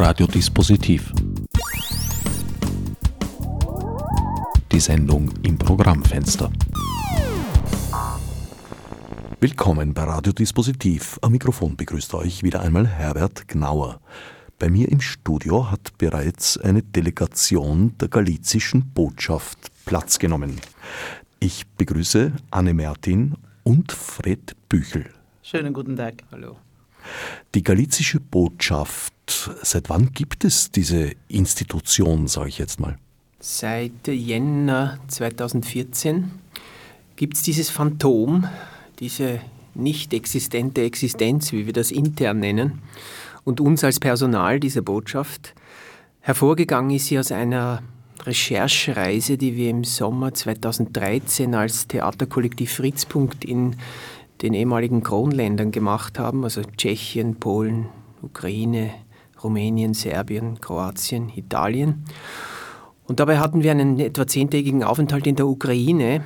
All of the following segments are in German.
Radiodispositiv. Die Sendung im Programmfenster. Willkommen bei Radiodispositiv. Am Mikrofon begrüßt euch wieder einmal Herbert Gnauer. Bei mir im Studio hat bereits eine Delegation der galizischen Botschaft Platz genommen. Ich begrüße Anne Mertin und Fred Büchel. Schönen guten Tag. Hallo. Die galizische Botschaft, seit wann gibt es diese Institution, sage ich jetzt mal? Seit Jänner 2014 gibt es dieses Phantom, diese nicht existente Existenz, wie wir das intern nennen, und uns als Personal dieser Botschaft. Hervorgegangen ist sie aus einer Recherchereise, die wir im Sommer 2013 als Theaterkollektiv Fritzpunkt in den ehemaligen Kronländern gemacht haben, also Tschechien, Polen, Ukraine, Rumänien, Serbien, Kroatien, Italien. Und dabei hatten wir einen etwa zehntägigen Aufenthalt in der Ukraine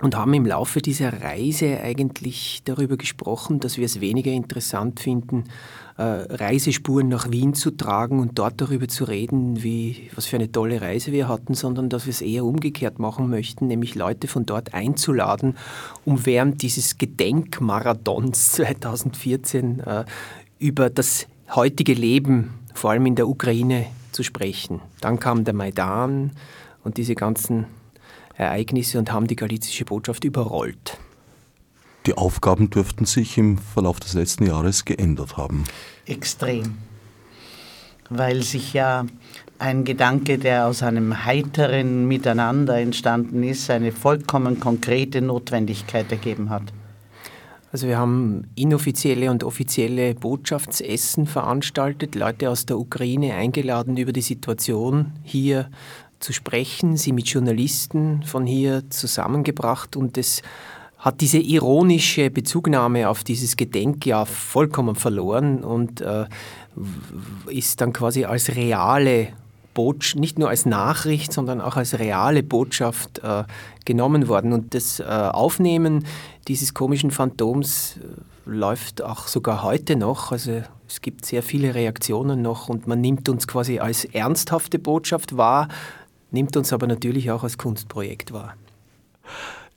und haben im Laufe dieser Reise eigentlich darüber gesprochen, dass wir es weniger interessant finden, äh, Reisespuren nach Wien zu tragen und dort darüber zu reden, wie, was für eine tolle Reise wir hatten, sondern dass wir es eher umgekehrt machen möchten, nämlich Leute von dort einzuladen, um während dieses Gedenkmarathons 2014 äh, über das heutige Leben, vor allem in der Ukraine, zu sprechen. Dann kam der Maidan und diese ganzen Ereignisse und haben die galizische Botschaft überrollt. Die Aufgaben dürften sich im Verlauf des letzten Jahres geändert haben. Extrem. Weil sich ja ein Gedanke, der aus einem heiteren Miteinander entstanden ist, eine vollkommen konkrete Notwendigkeit ergeben hat. Also wir haben inoffizielle und offizielle Botschaftsessen veranstaltet, Leute aus der Ukraine eingeladen, über die Situation hier zu sprechen, sie mit Journalisten von hier zusammengebracht und es hat diese ironische Bezugnahme auf dieses Gedenkjahr vollkommen verloren und äh, ist dann quasi als reale Botschaft, nicht nur als Nachricht, sondern auch als reale Botschaft äh, genommen worden. Und das äh, Aufnehmen dieses komischen Phantoms äh, läuft auch sogar heute noch. Also es gibt sehr viele Reaktionen noch und man nimmt uns quasi als ernsthafte Botschaft wahr, nimmt uns aber natürlich auch als Kunstprojekt wahr.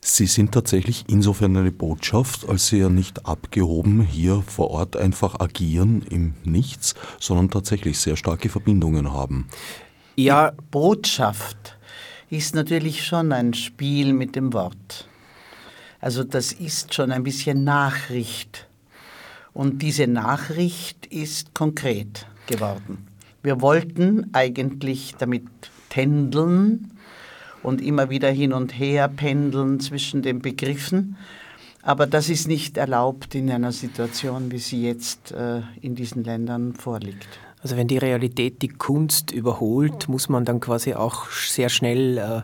Sie sind tatsächlich insofern eine Botschaft, als Sie ja nicht abgehoben hier vor Ort einfach agieren im Nichts, sondern tatsächlich sehr starke Verbindungen haben. Ja, Die Botschaft ist natürlich schon ein Spiel mit dem Wort. Also das ist schon ein bisschen Nachricht. Und diese Nachricht ist konkret geworden. Wir wollten eigentlich damit tändeln, und immer wieder hin und her pendeln zwischen den Begriffen. Aber das ist nicht erlaubt in einer Situation, wie sie jetzt äh, in diesen Ländern vorliegt. Also wenn die Realität die Kunst überholt, muss man dann quasi auch sehr schnell äh,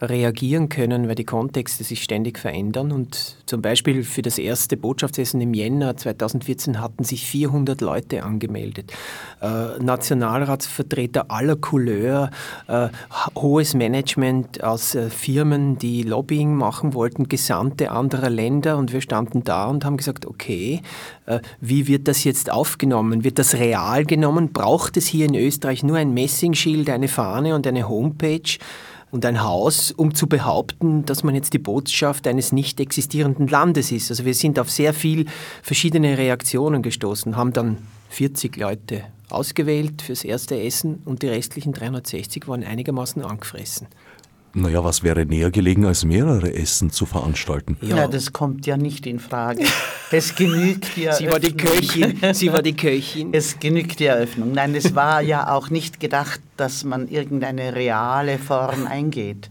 reagieren können, weil die Kontexte sich ständig verändern. Und zum Beispiel für das erste Botschaftsessen im Jänner 2014 hatten sich 400 Leute angemeldet. Äh, Nationalratsvertreter aller Couleur, äh, hohes Management aus äh, Firmen, die Lobbying machen wollten, Gesandte anderer Länder. Und wir standen da und haben gesagt, okay, äh, wie wird das jetzt aufgenommen? Wird das real genommen? Braucht es hier in Österreich nur ein Messingschild, eine Fahne und eine Homepage? Und ein Haus, um zu behaupten, dass man jetzt die Botschaft eines nicht existierenden Landes ist. Also wir sind auf sehr viel verschiedene Reaktionen gestoßen, haben dann 40 Leute ausgewählt fürs erste Essen und die restlichen 360 waren einigermaßen angefressen. Naja, was wäre näher gelegen, als mehrere Essen zu veranstalten? Ja, ja das kommt ja nicht in Frage. Es genügt die Eröffnung. Sie war die Köchin. Sie war die Köchin. Es genügt die Eröffnung. Nein, es war ja auch nicht gedacht, dass man irgendeine reale Form eingeht.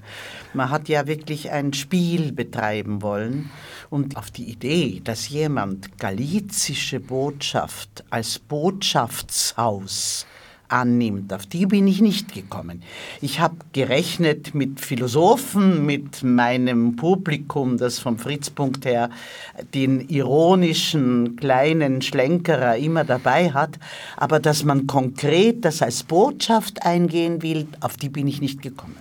Man hat ja wirklich ein Spiel betreiben wollen. Und auf die Idee, dass jemand galizische Botschaft als Botschaftshaus annimmt. Auf die bin ich nicht gekommen. Ich habe gerechnet mit Philosophen, mit meinem Publikum, das vom Fritzpunkt her den ironischen kleinen Schlenkerer immer dabei hat, aber dass man konkret das als Botschaft eingehen will, auf die bin ich nicht gekommen.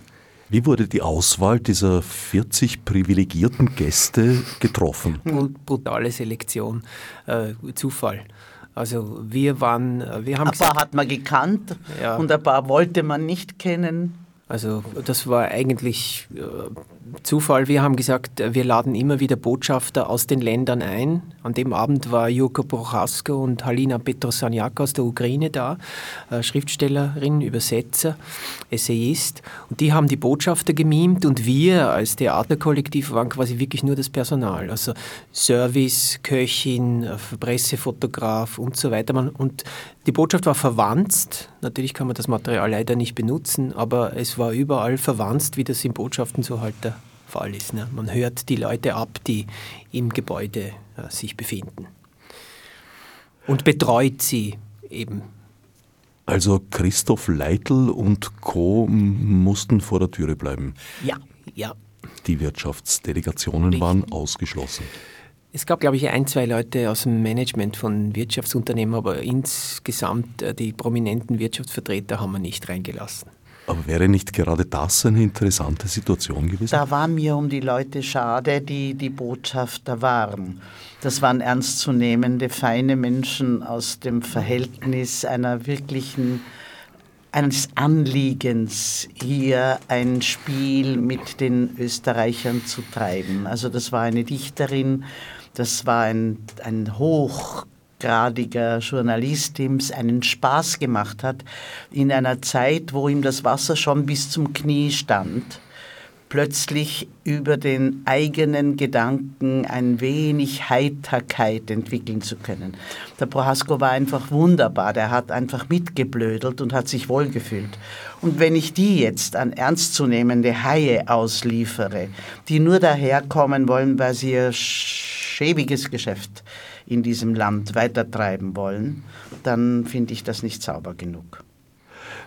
Wie wurde die Auswahl dieser 40 privilegierten Gäste getroffen? Brutale Selektion, äh, Zufall. Also wir waren, wir haben ein paar hat man gekannt ja. und ein paar wollte man nicht kennen. Also das war eigentlich äh, Zufall. Wir haben gesagt, äh, wir laden immer wieder Botschafter aus den Ländern ein. An dem Abend war Jurko Prochasko und Halina Petrosaniak aus der Ukraine da, äh, Schriftstellerin, Übersetzer, Essayist. Und die haben die Botschafter gemimt und wir als Theaterkollektiv waren quasi wirklich nur das Personal. Also Service, Köchin, Pressefotograf und so weiter. Und die Botschaft war verwandt. Natürlich kann man das Material leider nicht benutzen, aber es war überall verwandt, wie das in Botschaften so halt der Fall ist. Ne? Man hört die Leute ab, die im Gebäude äh, sich befinden. Und betreut sie eben. Also Christoph Leitl und Co. mussten vor der Türe bleiben. Ja, ja. Die Wirtschaftsdelegationen Richtig. waren ausgeschlossen. Es gab, glaube ich, ein, zwei Leute aus dem Management von Wirtschaftsunternehmen, aber insgesamt äh, die prominenten Wirtschaftsvertreter haben wir nicht reingelassen. Aber wäre nicht gerade das eine interessante Situation gewesen? Da war mir um die Leute schade, die die Botschafter waren. Das waren ernstzunehmende, feine Menschen aus dem Verhältnis einer wirklichen eines Anliegens, hier ein Spiel mit den Österreichern zu treiben. Also das war eine Dichterin, das war ein, ein hochgradiger Journalist, es einen Spaß gemacht hat, in einer Zeit, wo ihm das Wasser schon bis zum Knie stand plötzlich über den eigenen Gedanken ein wenig Heiterkeit entwickeln zu können. Der Prohasko war einfach wunderbar, der hat einfach mitgeblödelt und hat sich wohlgefühlt. Und wenn ich die jetzt an ernstzunehmende Haie ausliefere, die nur daherkommen wollen, weil sie ihr schäbiges Geschäft in diesem Land weitertreiben wollen, dann finde ich das nicht sauber genug.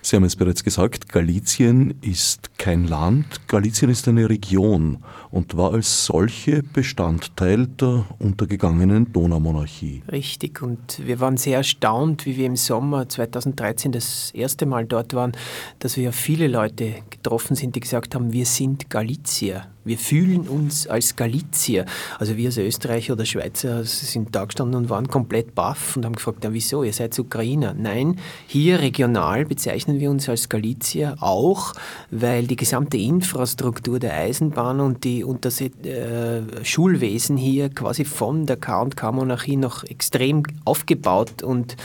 Sie haben es bereits gesagt, Galizien ist kein Land, Galizien ist eine Region und war als solche Bestandteil der untergegangenen Donaumonarchie. Richtig, und wir waren sehr erstaunt, wie wir im Sommer 2013 das erste Mal dort waren, dass wir viele Leute getroffen sind, die gesagt haben, wir sind Galizier. Wir fühlen uns als Galizier. Also wir als Österreicher oder Schweizer sind da gestanden und waren komplett baff und haben gefragt, ja, wieso, ihr seid Ukrainer. Nein, hier regional bezeichnen wir uns als Galizier auch, weil die gesamte Infrastruktur der Eisenbahn und, die, und das äh, Schulwesen hier quasi von der K&K-Monarchie noch extrem aufgebaut und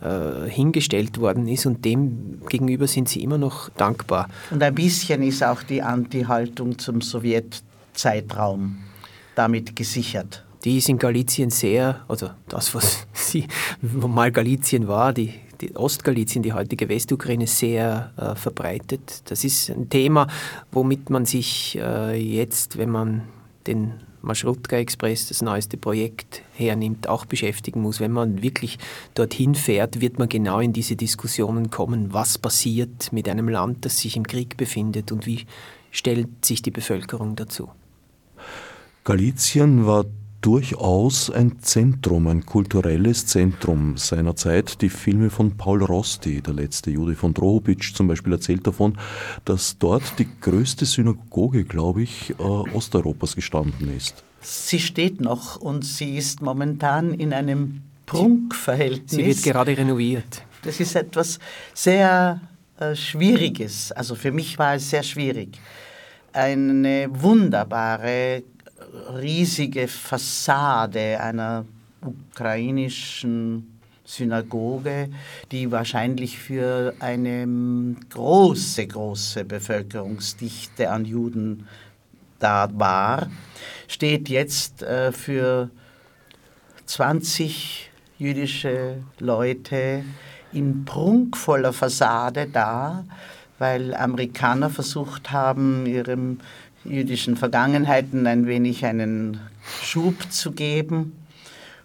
äh, hingestellt worden ist und dem gegenüber sind sie immer noch dankbar. Und ein bisschen ist auch die Anti-Haltung zum Sowjetzeitraum damit gesichert. Die ist in Galizien sehr, also das, was sie mal Galizien war, die, die Ostgalizien, die heutige Westukraine, sehr äh, verbreitet. Das ist ein Thema, womit man sich äh, jetzt, wenn man den Maschrutka Express, das neueste Projekt, hernimmt, auch beschäftigen muss. Wenn man wirklich dorthin fährt, wird man genau in diese Diskussionen kommen, was passiert mit einem Land, das sich im Krieg befindet und wie stellt sich die Bevölkerung dazu. Galizien war durchaus ein Zentrum, ein kulturelles Zentrum seiner Zeit. Die Filme von Paul Rosti, der letzte Jude von Drohobitsch zum Beispiel, erzählt davon, dass dort die größte Synagoge, glaube ich, äh, Osteuropas gestanden ist. Sie steht noch und sie ist momentan in einem Prunkverhältnis. Sie wird gerade renoviert. Das ist etwas sehr äh, Schwieriges. Also für mich war es sehr schwierig. Eine wunderbare riesige Fassade einer ukrainischen Synagoge, die wahrscheinlich für eine große, große Bevölkerungsdichte an Juden da war, steht jetzt äh, für 20 jüdische Leute in prunkvoller Fassade da, weil Amerikaner versucht haben, ihrem jüdischen Vergangenheiten ein wenig einen Schub zu geben.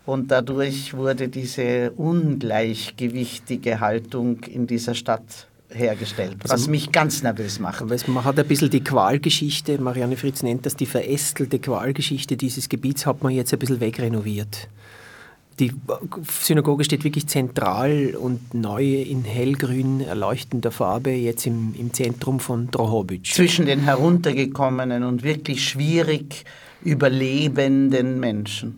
Und dadurch wurde diese ungleichgewichtige Haltung in dieser Stadt hergestellt, was also, mich ganz nervös macht. Man hat ein bisschen die Qualgeschichte, Marianne Fritz nennt das die verästelte Qualgeschichte dieses Gebiets, hat man jetzt ein bisschen wegrenoviert die Synagoge steht wirklich zentral und neu in hellgrün erleuchtender Farbe jetzt im, im Zentrum von Drohobitsch. Zwischen den heruntergekommenen und wirklich schwierig überlebenden Menschen.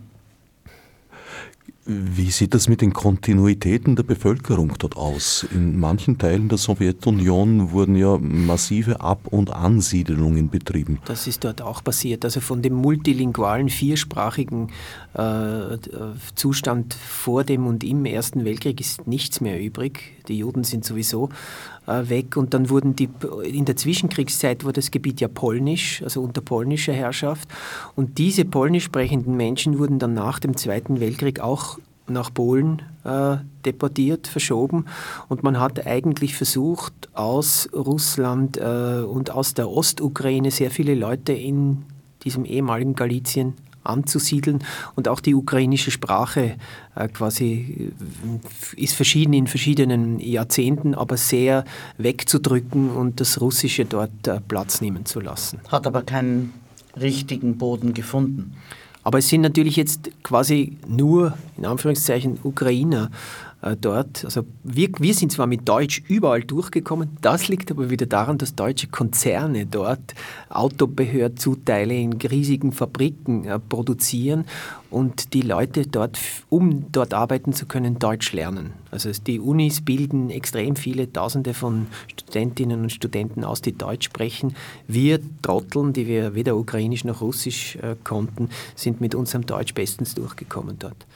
Wie sieht das mit den Kontinuitäten der Bevölkerung dort aus? In manchen Teilen der Sowjetunion wurden ja massive Ab- und Ansiedelungen betrieben. Das ist dort auch passiert. Also von dem multilingualen, viersprachigen äh, Zustand vor dem und im Ersten Weltkrieg ist nichts mehr übrig. Die Juden sind sowieso weg. Und dann wurden die, in der Zwischenkriegszeit wurde das Gebiet ja polnisch, also unter polnischer Herrschaft. Und diese polnisch sprechenden Menschen wurden dann nach dem Zweiten Weltkrieg auch nach Polen äh, deportiert, verschoben. Und man hat eigentlich versucht, aus Russland äh, und aus der Ostukraine sehr viele Leute in diesem ehemaligen Galizien anzusiedeln und auch die ukrainische Sprache äh, quasi äh, ist verschieden in verschiedenen Jahrzehnten, aber sehr wegzudrücken und das Russische dort äh, Platz nehmen zu lassen. Hat aber keinen richtigen Boden gefunden. Aber es sind natürlich jetzt quasi nur, in Anführungszeichen, Ukrainer dort. Also wir, wir sind zwar mit Deutsch überall durchgekommen, das liegt aber wieder daran, dass deutsche Konzerne dort Autobehörzuteile in riesigen Fabriken äh, produzieren und die Leute dort, um dort arbeiten zu können, Deutsch lernen. Also die Unis bilden extrem viele Tausende von Studentinnen und Studenten aus, die Deutsch sprechen. Wir Trotteln, die wir weder Ukrainisch noch Russisch äh, konnten, sind mit unserem Deutsch bestens durchgekommen dort.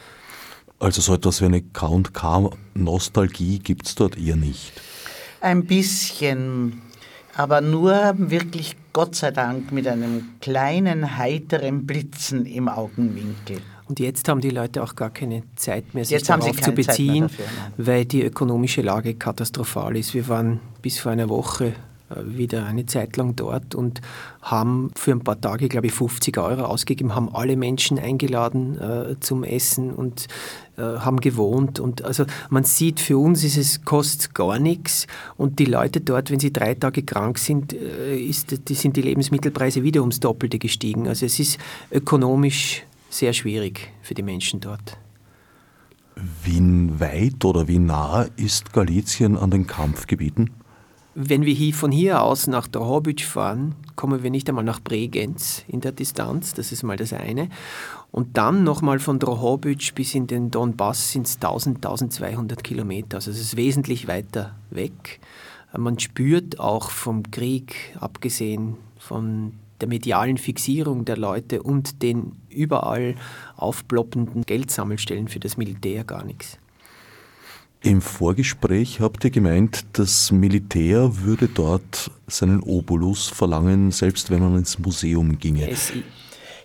Also so etwas wie eine K&K-Nostalgie gibt es dort eher nicht. Ein bisschen, aber nur wirklich Gott sei Dank mit einem kleinen heiteren Blitzen im Augenwinkel. Und jetzt haben die Leute auch gar keine Zeit mehr, sich jetzt darauf zu beziehen, dafür, weil die ökonomische Lage katastrophal ist. Wir waren bis vor einer Woche wieder eine Zeit lang dort und haben für ein paar Tage, glaube ich, 50 Euro ausgegeben, haben alle Menschen eingeladen äh, zum Essen und äh, haben gewohnt. Und also man sieht, für uns ist es kostet gar nichts und die Leute dort, wenn sie drei Tage krank sind, äh, ist, die sind die Lebensmittelpreise wieder ums Doppelte gestiegen. Also es ist ökonomisch sehr schwierig für die Menschen dort. Wie weit oder wie nah ist Galizien an den Kampfgebieten? Wenn wir hier, von hier aus nach Drohobitsch fahren, kommen wir nicht einmal nach Bregenz in der Distanz, das ist mal das eine. Und dann nochmal von Drohobitsch bis in den Donbass sind es 1000, 1200 Kilometer, also es ist wesentlich weiter weg. Man spürt auch vom Krieg, abgesehen von der medialen Fixierung der Leute und den überall aufploppenden Geldsammelstellen für das Militär gar nichts. Im Vorgespräch habt ihr gemeint, das Militär würde dort seinen Obolus verlangen, selbst wenn man ins Museum ginge. Es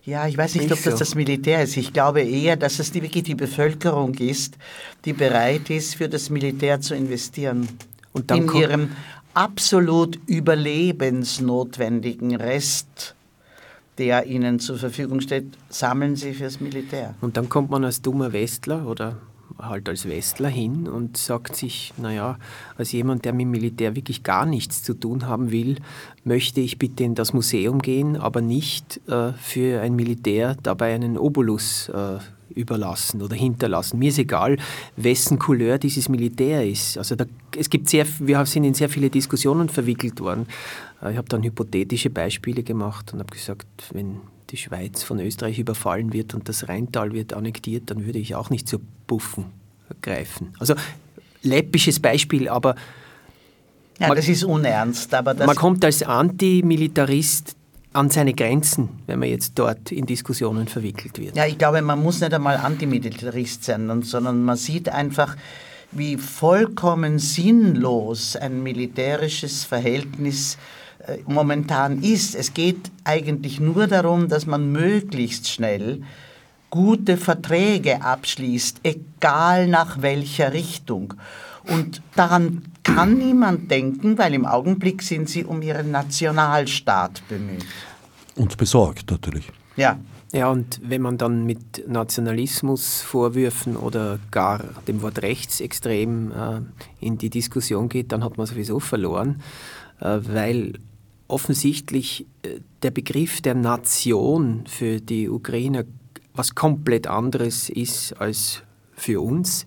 ja, ich weiß nicht, ob das das Militär ist. Ich glaube eher, dass es die, wirklich die Bevölkerung ist, die bereit ist, für das Militär zu investieren. Und dann in ihrem absolut überlebensnotwendigen Rest, der ihnen zur Verfügung steht, sammeln sie fürs Militär. Und dann kommt man als dummer Westler oder halt als Westler hin und sagt sich, naja, als jemand, der mit dem Militär wirklich gar nichts zu tun haben will, möchte ich bitte in das Museum gehen, aber nicht äh, für ein Militär dabei einen Obolus äh, überlassen oder hinterlassen. Mir ist egal, wessen Couleur dieses Militär ist. Also da, es gibt sehr, wir sind in sehr viele Diskussionen verwickelt worden. Äh, ich habe dann hypothetische Beispiele gemacht und habe gesagt, wenn die Schweiz von Österreich überfallen wird und das Rheintal wird annektiert, dann würde ich auch nicht zu Buffen greifen. Also läppisches Beispiel, aber ja, man, das ist unernst. Aber man kommt als Antimilitarist an seine Grenzen, wenn man jetzt dort in Diskussionen verwickelt wird. Ja, ich glaube, man muss nicht einmal Antimilitarist sein, sondern man sieht einfach, wie vollkommen sinnlos ein militärisches Verhältnis äh, momentan ist. Es geht eigentlich nur darum, dass man möglichst schnell gute Verträge abschließt, egal nach welcher Richtung. Und daran kann niemand denken, weil im Augenblick sind sie um ihren Nationalstaat bemüht. Und besorgt natürlich. Ja. Ja, und wenn man dann mit Nationalismusvorwürfen oder gar dem Wort rechtsextrem äh, in die Diskussion geht, dann hat man sowieso verloren, äh, weil offensichtlich äh, der Begriff der Nation für die Ukrainer was komplett anderes ist als für uns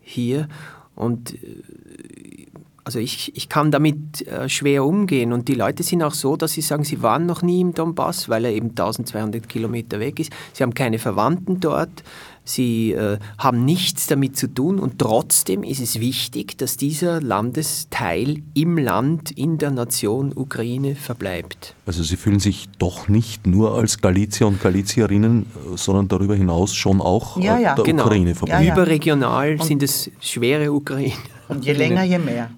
hier. Und äh, Also ich, ich kann damit äh, schwer umgehen und die Leute sind auch so, dass sie sagen, sie waren noch nie im Donbass, weil er eben 1200 Kilometer weg ist. Sie haben keine Verwandten dort, sie äh, haben nichts damit zu tun und trotzdem ist es wichtig, dass dieser Landesteil im Land, in der Nation Ukraine verbleibt. Also Sie fühlen sich doch nicht nur als Galizier und Galizierinnen, äh, sondern darüber hinaus schon auch ja, ja. der genau. Ukraine verbunden. Ja, Überregional sind es schwere Ukraine. Und je länger, je mehr.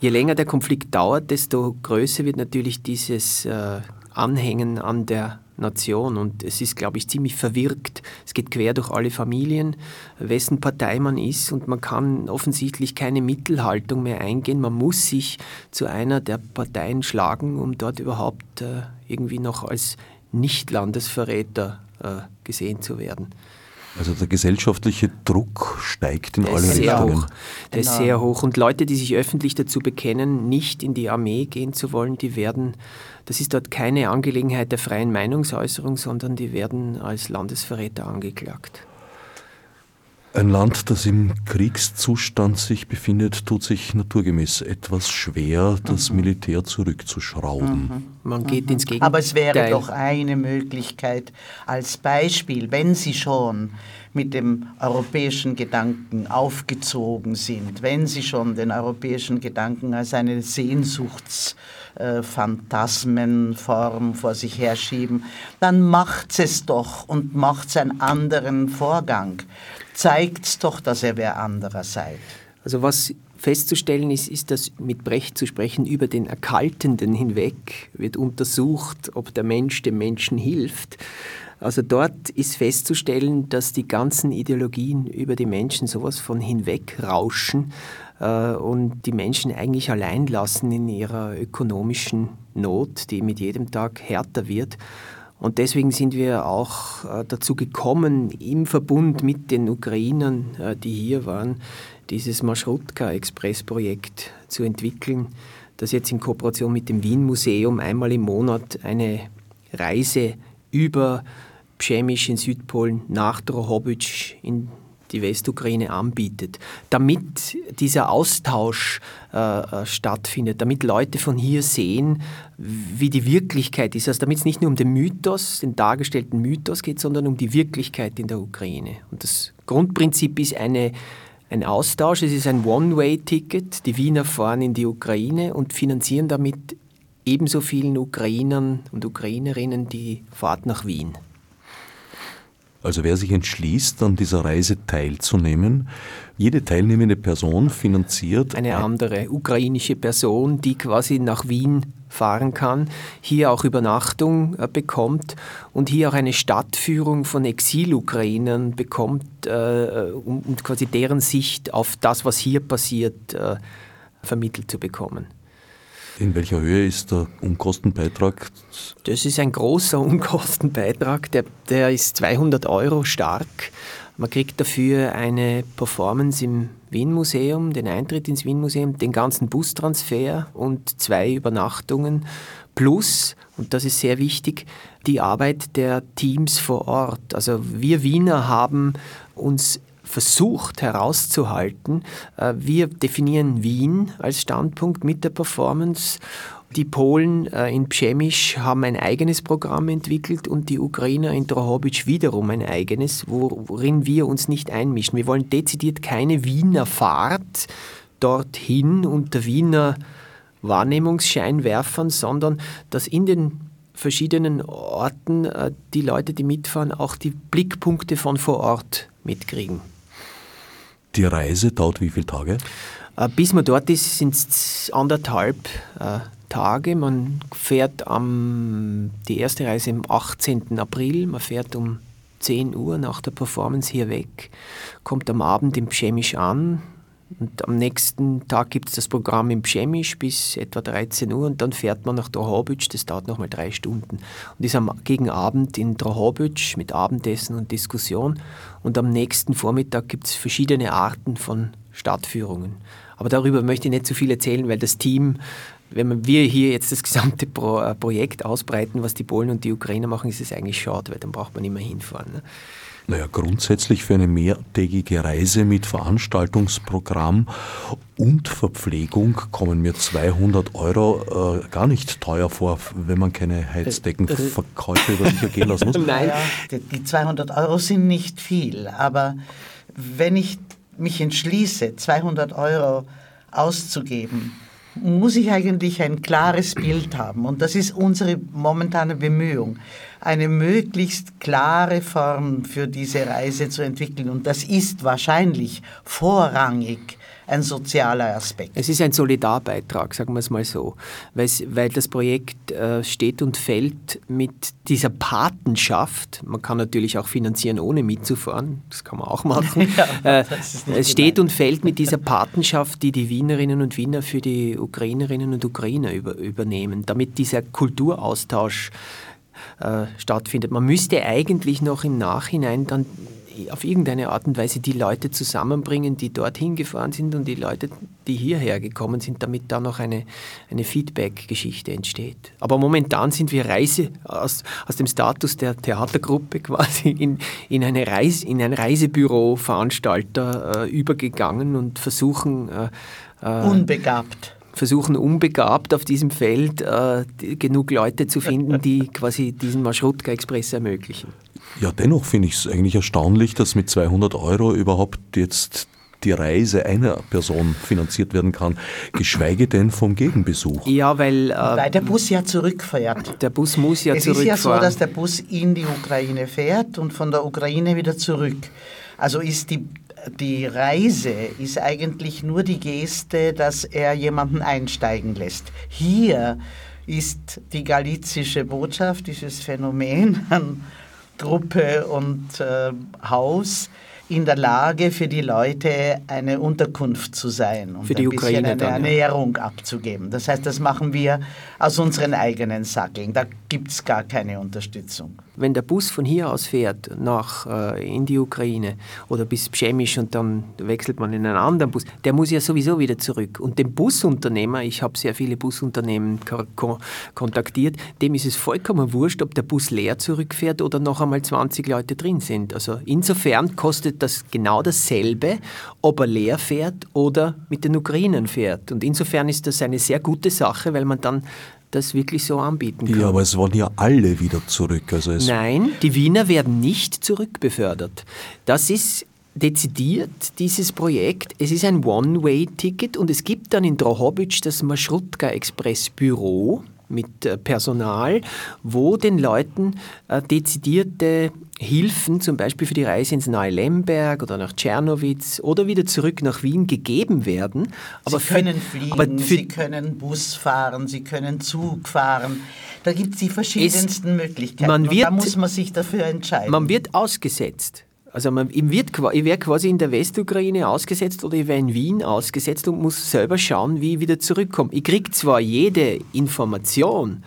Je länger der Konflikt dauert, desto größer wird natürlich dieses äh, Anhängen an der Nation. Und es ist, glaube ich, ziemlich verwirkt. Es geht quer durch alle Familien, wessen Partei man ist. Und man kann offensichtlich keine Mittelhaltung mehr eingehen. Man muss sich zu einer der Parteien schlagen, um dort überhaupt äh, irgendwie noch als Nicht-Landesverräter äh, gesehen zu werden. Also der gesellschaftliche Druck steigt in Der alle Richtungen. hoch. Der ist Genau. sehr hoch. Und Leute, die sich öffentlich dazu bekennen, nicht in die Armee gehen zu wollen, die werden, das ist dort keine Angelegenheit der freien Meinungsäußerung, sondern die werden als Landesverräter angeklagt. Ein Land, das im Kriegszustand sich befindet, tut sich naturgemäß etwas schwer, das Militär zurückzuschrauben. Man geht ins Gegenteil. Aber es wäre doch eine Möglichkeit als Beispiel, wenn Sie schon mit dem europäischen Gedanken aufgezogen sind, wenn Sie schon den europäischen Gedanken als eine Sehnsuchtsphantasmenform vor sich herschieben, dann macht es doch und macht einen anderen Vorgang. Zeigt's doch, dass ihr wer anderer seid. Also was festzustellen ist, ist, dass mit Brecht zu sprechen über den Erkaltenden hinweg wird untersucht, ob der Mensch dem Menschen hilft. Also dort ist festzustellen, dass die ganzen Ideologien über die Menschen sowas von hinwegrauschen äh, und die Menschen eigentlich allein lassen in ihrer ökonomischen Not, die mit jedem Tag härter wird. Und deswegen sind wir auch äh, dazu gekommen, im Verbund mit den Ukrainern, äh, die hier waren, dieses Maschrutka-Express-Projekt zu entwickeln, das jetzt in Kooperation mit dem Wien-Museum einmal im Monat eine Reise über Pschemisch in Südpolen nach Drohobitsch in die Westukraine anbietet, damit dieser Austausch äh, äh, stattfindet, damit Leute von hier sehen, wie die Wirklichkeit ist, also damit es nicht nur um den Mythos, den dargestellten Mythos geht, sondern um die Wirklichkeit in der Ukraine. Und das Grundprinzip ist eine, ein Austausch, es ist ein One-Way-Ticket, die Wiener fahren in die Ukraine und finanzieren damit ebenso vielen Ukrainern und Ukrainerinnen die Fahrt nach Wien. Also wer sich entschließt, an dieser Reise teilzunehmen, jede teilnehmende Person finanziert eine andere ukrainische Person, die quasi nach Wien fahren kann, hier auch Übernachtung äh, bekommt und hier auch eine Stadtführung von Exilukrainern bekommt äh, um, um quasi deren Sicht auf das, was hier passiert, äh, vermittelt zu bekommen. In welcher Höhe ist der Unkostenbeitrag? Das ist ein großer Unkostenbeitrag, der, der ist 200 Euro stark. Man kriegt dafür eine Performance im Wien-Museum, den Eintritt ins Wien-Museum, den ganzen Bustransfer und zwei Übernachtungen plus, und das ist sehr wichtig, die Arbeit der Teams vor Ort. Also wir Wiener haben uns versucht herauszuhalten. Äh, Wir definieren Wien als Standpunkt mit der Performance. Die Polen äh, in Przemysch haben ein eigenes Programm entwickelt und die Ukrainer in Drohobitsch wiederum ein eigenes, worin wir uns nicht einmischen. Wir wollen dezidiert keine Wiener Fahrt dorthin unter Wiener Wahrnehmungsscheinwerfern, sondern dass in den verschiedenen Orten äh, die Leute, die mitfahren, auch die Blickpunkte von vor Ort mitkriegen. Die Reise dauert wie viele Tage? Äh, Bis man dort ist, sind es anderthalb äh, Tage. Man fährt am, die erste Reise am 18. April, man fährt um 10 Uhr nach der Performance hier weg, kommt am Abend im Pschemisch an und am nächsten Tag gibt es das Programm im Pschemisch bis etwa 13 Uhr und dann fährt man nach Drohobitsch, das dauert nochmal drei Stunden und ist am gegen Abend in Drohobitsch mit Abendessen und Diskussion und am nächsten Vormittag gibt es verschiedene Arten von Stadtführungen. Aber darüber möchte ich nicht zu viel erzählen, weil das Team, wenn wir hier jetzt das gesamte Pro äh, Projekt ausbreiten, was die Polen und die Ukrainer machen, ist es eigentlich schade, weil dann braucht man immer hinfahren. Ne? Naja, grundsätzlich für eine mehrtägige Reise mit Veranstaltungsprogramm und Verpflegung kommen mir 200 Euro äh, gar nicht teuer vor, wenn man keine Heizdeckenverkäufe über sich ergehen lassen muss. Nein, die 200 Euro sind nicht viel, aber wenn ich mich entschließe, 200 Euro auszugeben, muss ich eigentlich ein klares Bild haben. Und das ist unsere momentane Bemühung, eine möglichst klare Form für diese Reise zu entwickeln. Und das ist wahrscheinlich vorrangig ein sozialer Aspekt. Es ist ein Solidarbeitrag, sagen wir es mal so, weil das Projekt äh, steht und fällt mit dieser Patenschaft. Man kann natürlich auch finanzieren, ohne mitzufahren, das kann man auch machen. ja, äh, es steht und fällt mit dieser Patenschaft, die die Wienerinnen und Wiener für die Ukrainerinnen und Ukrainer über, übernehmen, damit dieser Kulturaustausch äh, stattfindet. Man müsste eigentlich noch im Nachhinein dann auf irgendeine Art und Weise die Leute zusammenbringen, die dorthin gefahren sind und die Leute, die hierher gekommen sind, damit da noch eine, eine Feedback-Geschichte entsteht. Aber momentan sind wir Reise aus, aus dem Status der Theatergruppe quasi in, in, eine Reise, in ein Reisebüro-Veranstalter äh, übergegangen und versuchen äh, äh, unbegabt versuchen unbegabt auf diesem Feld äh, genug Leute zu finden, die quasi diesen Maschrutka-Express ermöglichen. Ja, dennoch finde ich es eigentlich erstaunlich, dass mit 200 Euro überhaupt jetzt die Reise einer Person finanziert werden kann, geschweige denn vom Gegenbesuch. Ja, weil, äh, weil der Bus ja zurückfährt. Der Bus muss ja es zurückfahren. Es ist ja so, dass der Bus in die Ukraine fährt und von der Ukraine wieder zurück. Also ist die, die Reise ist eigentlich nur die Geste, dass er jemanden einsteigen lässt. Hier ist die galizische Botschaft, dieses Phänomen an Gruppe und äh, Haus in der Lage, für die Leute eine Unterkunft zu sein und für die ein bisschen Ukraine eine dann, Ernährung ja. abzugeben. Das heißt, das machen wir aus unseren eigenen Sackeln. Da gibt es gar keine Unterstützung. Wenn der Bus von hier aus fährt nach äh, in die Ukraine oder bis Pschemisch und dann wechselt man in einen anderen Bus, der muss ja sowieso wieder zurück. Und dem Busunternehmer, ich habe sehr viele Busunternehmen ko kontaktiert, dem ist es vollkommen wurscht, ob der Bus leer zurückfährt oder noch einmal 20 Leute drin sind. Also insofern kostet das genau dasselbe, ob er leer fährt oder mit den Ukrainern fährt. Und insofern ist das eine sehr gute Sache, weil man dann das wirklich so anbieten kann. Ja, aber es wollen ja alle wieder zurück. Also Nein, die Wiener werden nicht zurückbefördert. Das ist dezidiert dieses Projekt. Es ist ein One-Way-Ticket und es gibt dann in Drohobitsch das Maschrutka Express Büro mit äh, Personal, wo den Leuten äh, dezidierte Hilfen, zum Beispiel für die Reise ins nahe Lemberg oder nach Tschernowitz oder wieder zurück nach Wien gegeben werden. Aber sie können fliegen, Sie können Bus fahren, Sie können Zug fahren. Da gibt es die verschiedensten Möglichkeiten. Wird, da muss man sich dafür entscheiden. Man wird ausgesetzt. Also man, ich, wird, ich wäre quasi in der Westukraine ausgesetzt oder ich wäre in Wien ausgesetzt und muss selber schauen, wie ich wieder zurückkomme. Ich kriege zwar jede Information,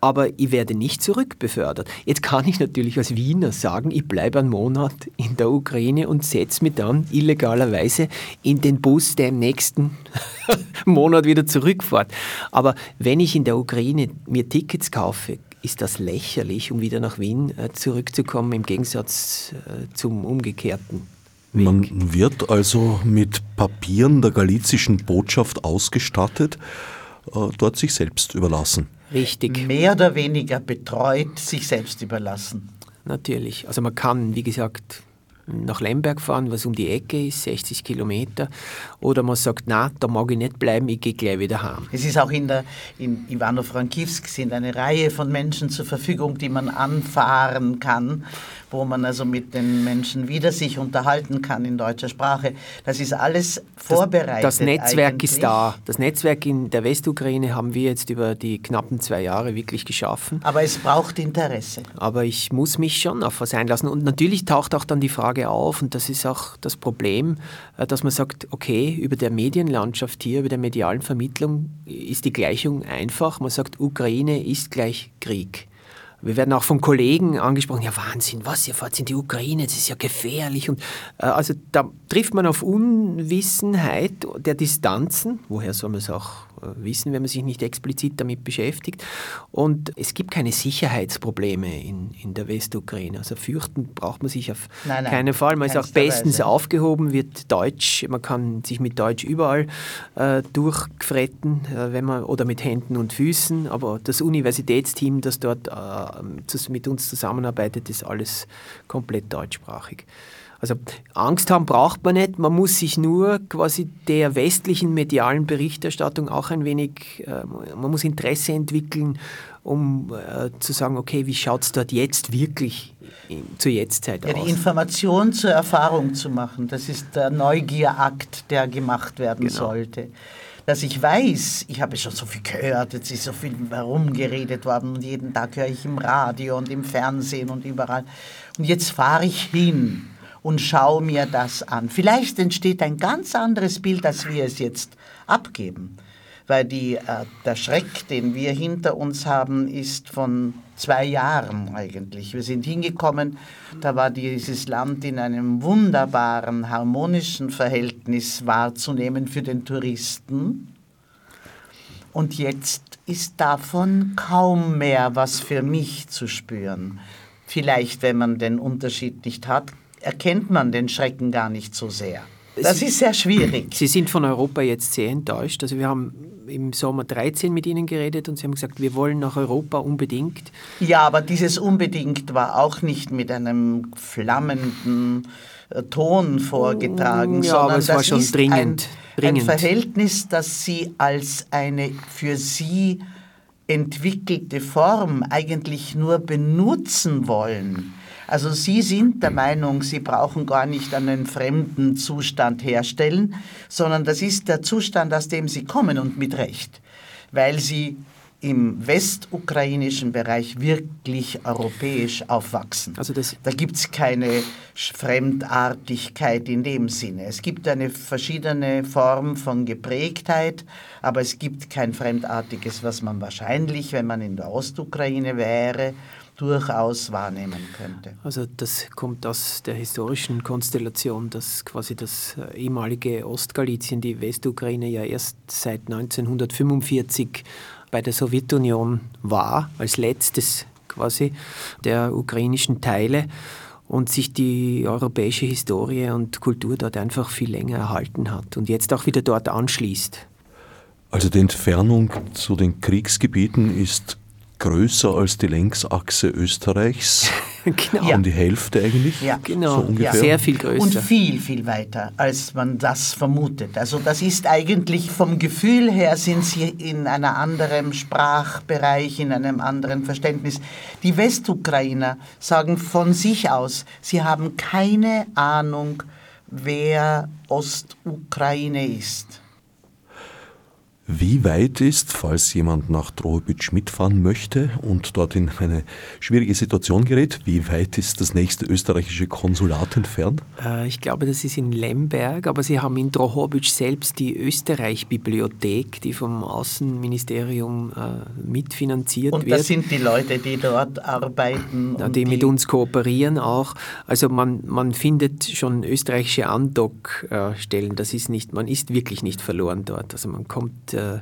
aber ich werde nicht zurückbefördert. Jetzt kann ich natürlich als Wiener sagen, ich bleibe einen Monat in der Ukraine und setze mich dann illegalerweise in den Bus, der im nächsten Monat wieder zurückfährt. Aber wenn ich in der Ukraine mir Tickets kaufe, ist das lächerlich, um wieder nach Wien äh, zurückzukommen, im Gegensatz äh, zum umgekehrten. Weg. Man wird also mit Papieren der galizischen Botschaft ausgestattet, dort sich selbst überlassen. Richtig. Mehr oder weniger betreut, sich selbst überlassen. Natürlich. Also man kann, wie gesagt, nach Lemberg fahren, was um die Ecke ist, 60 Kilometer. Oder man sagt, na, da mag ich nicht bleiben, ich gehe gleich wieder heim. Es ist auch in, der, in Ivano-Frankivsk sind eine Reihe von Menschen zur Verfügung, die man anfahren kann, wo man also mit den Menschen wieder sich unterhalten kann in deutscher Sprache. Das ist alles vorbereitet. Das, das Netzwerk eigentlich. ist da. Das Netzwerk in der Westukraine haben wir jetzt über die knappen zwei Jahre wirklich geschaffen. Aber es braucht Interesse. Aber ich muss mich schon auf was einlassen. Und natürlich taucht auch dann die Frage auf, und das ist auch das Problem, äh, dass man sagt, okay, über der Medienlandschaft hier, über der medialen Vermittlung ist die Gleichung einfach. Man sagt, Ukraine ist gleich Krieg. Wir werden auch von Kollegen angesprochen, ja Wahnsinn, was, ihr fahrt in die Ukraine, das ist ja gefährlich. Und, äh, also da trifft man auf Unwissenheit der Distanzen, woher soll man es auch wissen, wenn man sich nicht explizit damit beschäftigt. Und es gibt keine Sicherheitsprobleme in, in der Westukraine. Also fürchten braucht man sich auf nein, nein, keinen Fall. Man ist auch bestens Weise. aufgehoben, wird Deutsch, man kann sich mit Deutsch überall äh, durchfretten, äh, wenn man, oder mit Händen und Füßen. Aber das Universitätsteam, das dort äh, mit uns zusammenarbeitet, ist alles komplett deutschsprachig. Also Angst haben braucht man nicht, man muss sich nur quasi der westlichen medialen Berichterstattung auch ein wenig, äh, man muss Interesse entwickeln, um äh, zu sagen, okay, wie schaut es dort jetzt wirklich zur Jetztzeit ja, aus? Die Information zur Erfahrung zu machen, das ist der Neugierakt, der gemacht werden genau. sollte dass ich weiß, ich habe schon so viel gehört, jetzt ist so viel herumgeredet worden und jeden Tag höre ich im Radio und im Fernsehen und überall. Und jetzt fahre ich hin und schaue mir das an. Vielleicht entsteht ein ganz anderes Bild, als wir es jetzt abgeben. Weil die, äh, der Schreck, den wir hinter uns haben, ist von zwei Jahren eigentlich. Wir sind hingekommen, da war dieses Land in einem wunderbaren, harmonischen Verhältnis wahrzunehmen für den Touristen. Und jetzt ist davon kaum mehr was für mich zu spüren. Vielleicht, wenn man den Unterschied nicht hat, erkennt man den Schrecken gar nicht so sehr. Das Sie, ist sehr schwierig. Sie sind von Europa jetzt sehr enttäuscht. Also wir haben im Sommer 13 mit Ihnen geredet und Sie haben gesagt, wir wollen nach Europa unbedingt. Ja, aber dieses unbedingt war auch nicht mit einem flammenden äh, Ton vorgetragen, ja, sondern aber es das war schon ist dringend, ein, dringend. ein Verhältnis, das Sie als eine für Sie entwickelte Form eigentlich nur benutzen wollen also Sie sind der Meinung, Sie brauchen gar nicht einen fremden Zustand herstellen, sondern das ist der Zustand, aus dem Sie kommen und mit Recht, weil Sie im westukrainischen Bereich wirklich europäisch aufwachsen. Also da gibt es keine Fremdartigkeit in dem Sinne. Es gibt eine verschiedene Form von Geprägtheit, aber es gibt kein Fremdartiges, was man wahrscheinlich, wenn man in der Ostukraine wäre, durchaus wahrnehmen könnte. Also das kommt aus der historischen Konstellation, dass quasi das äh, ehemalige Ostgalizien, die Westukraine ja erst seit 1945 bei der Sowjetunion war, als letztes quasi der ukrainischen Teile und sich die europäische Historie und Kultur dort einfach viel länger erhalten hat und jetzt auch wieder dort anschließt. Also die Entfernung zu den Kriegsgebieten ist größer als die Längsachse Österreichs. genau. Um die Hälfte eigentlich. Ja, genau. So ungefähr. Ja. Sehr viel größer. Und viel, viel weiter, als man das vermutet. Also das ist eigentlich vom Gefühl her sind sie in einem anderen Sprachbereich, in einem anderen Verständnis. Die Westukrainer sagen von sich aus, sie haben keine Ahnung, wer Ostukraine ist. Wie weit ist, falls jemand nach Drohobitsch mitfahren möchte und dort in eine schwierige Situation gerät, wie weit ist das nächste österreichische Konsulat entfernt? Äh, ich glaube, das ist in Lemberg, aber Sie haben in Drohobitsch selbst die Österreich-Bibliothek, die vom Außenministerium äh, mitfinanziert und wird. Und das sind die Leute, die dort arbeiten. Ja, die, die, mit uns kooperieren auch. Also man, man findet schon österreichische Andockstellen. Das ist nicht, man ist wirklich nicht verloren dort. Also man kommt äh,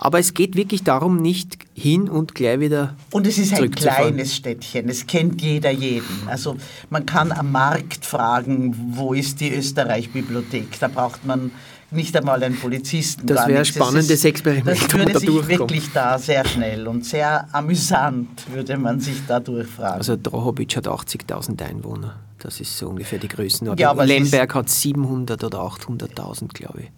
aber es geht wirklich darum, nicht hin und gleich wieder. Und es ist ein kleines Städtchen, es kennt jeder jeden. Also man kann am Markt fragen, wo ist die Österreich-Bibliothek? Da braucht man nicht einmal einen Polizisten. Das wäre ein spannendes ist, Experiment. Das würde da sich wirklich da sehr schnell und sehr amüsant würde man sich da durchfragen. Also Drohobitsch hat 80.000 Einwohner. Das ist so ungefähr die Größenordnung. Ja, Lemberg hat 700 oder 800.000, glaube ich.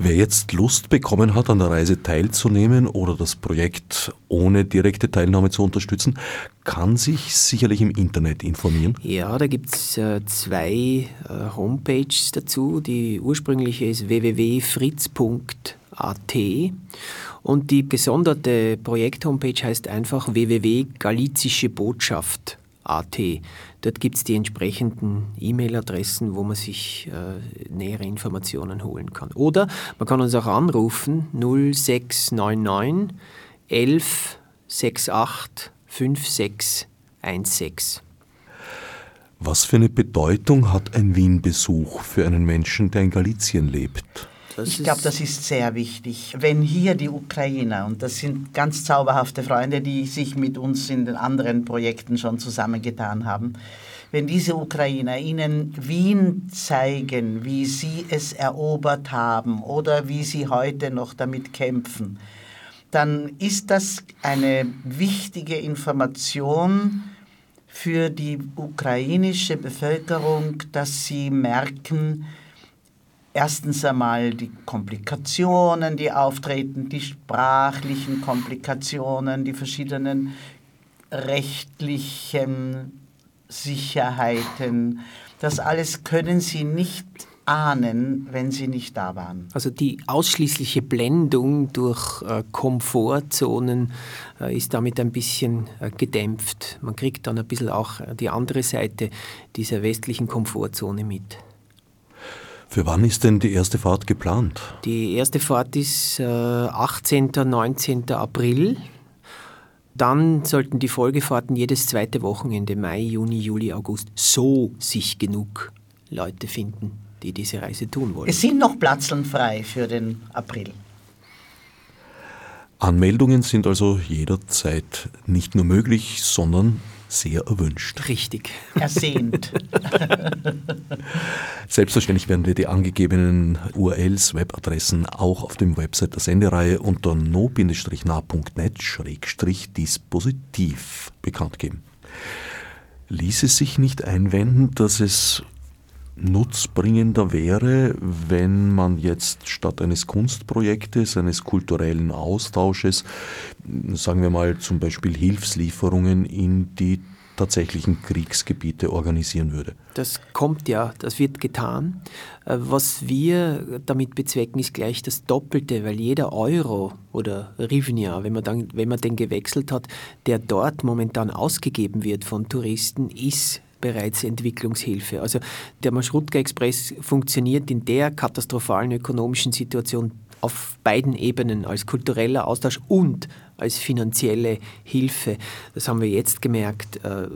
Wer jetzt Lust bekommen hat, an der Reise teilzunehmen oder das Projekt ohne direkte Teilnahme zu unterstützen, kann sich sicherlich im Internet informieren. Ja, da gibt es äh, zwei äh, Homepages dazu. Die ursprüngliche ist www.fritz.at und die gesonderte Projekt-Homepage heißt einfach www.galizischebotschaft.at. Dort gibt es die entsprechenden E-Mail-Adressen, wo man sich äh, nähere Informationen holen kann. Oder man kann uns auch anrufen 0699 11 68 5616. Was für eine Bedeutung hat ein Wien-Besuch für einen Menschen, der in Galizien lebt? Das ich glaube, das ist sehr wichtig. Wenn hier die Ukrainer, und das sind ganz zauberhafte Freunde, die sich mit uns in den anderen Projekten schon zusammengetan haben, wenn diese Ukrainer Ihnen Wien zeigen, wie sie es erobert haben oder wie sie heute noch damit kämpfen, dann ist das eine wichtige Information für die ukrainische Bevölkerung, dass sie merken, erstens einmal die Komplikationen, die auftreten, die sprachlichen Komplikationen, die verschiedenen rechtlichen Sicherheiten. Das alles können Sie nicht ahnen, wenn sie nicht da waren. Also die ausschließliche Blendung durch äh, Komfortzonen äh, ist damit ein bisschen äh, gedämpft. Man kriegt dann ein bisschen auch die andere Seite dieser westlichen Komfortzone mit. Für wann ist denn die erste Fahrt geplant? Die erste Fahrt ist 18. 19. April dann sollten die Folgefahrten jedes zweite Wochenende, Mai, Juni, Juli, August, so sich genug Leute finden, die diese Reise tun wollen. Es sind noch Platzeln frei für den April. Anmeldungen sind also jederzeit nicht nur möglich, sondern sehr erwünscht. Richtig. Ersehnt. Selbstverständlich werden wir die angegebenen URLs, Webadressen auch auf dem Website der Sendereihe unter no-nah.net-dispositiv bekannt geben. Ließ es sich nicht einwenden, dass es nutzbringender wäre, wenn man jetzt statt eines Kunstprojektes, eines kulturellen Austausches, sagen wir mal zum Beispiel Hilfslieferungen in die tatsächlichen Kriegsgebiete organisieren würde. Das kommt ja, das wird getan. Äh, was wir damit bezwecken, ist gleich das Doppelte, weil jeder Euro oder Rivnia, wenn man, dann, wenn man den gewechselt hat, der dort momentan ausgegeben wird von Touristen, ist bereits Entwicklungshilfe. Also der Maschrutka Express funktioniert in der katastrophalen ökonomischen Situation auf beiden Ebenen als kultureller Austausch und als finanzielle Hilfe. Das haben wir jetzt gemerkt. Äh,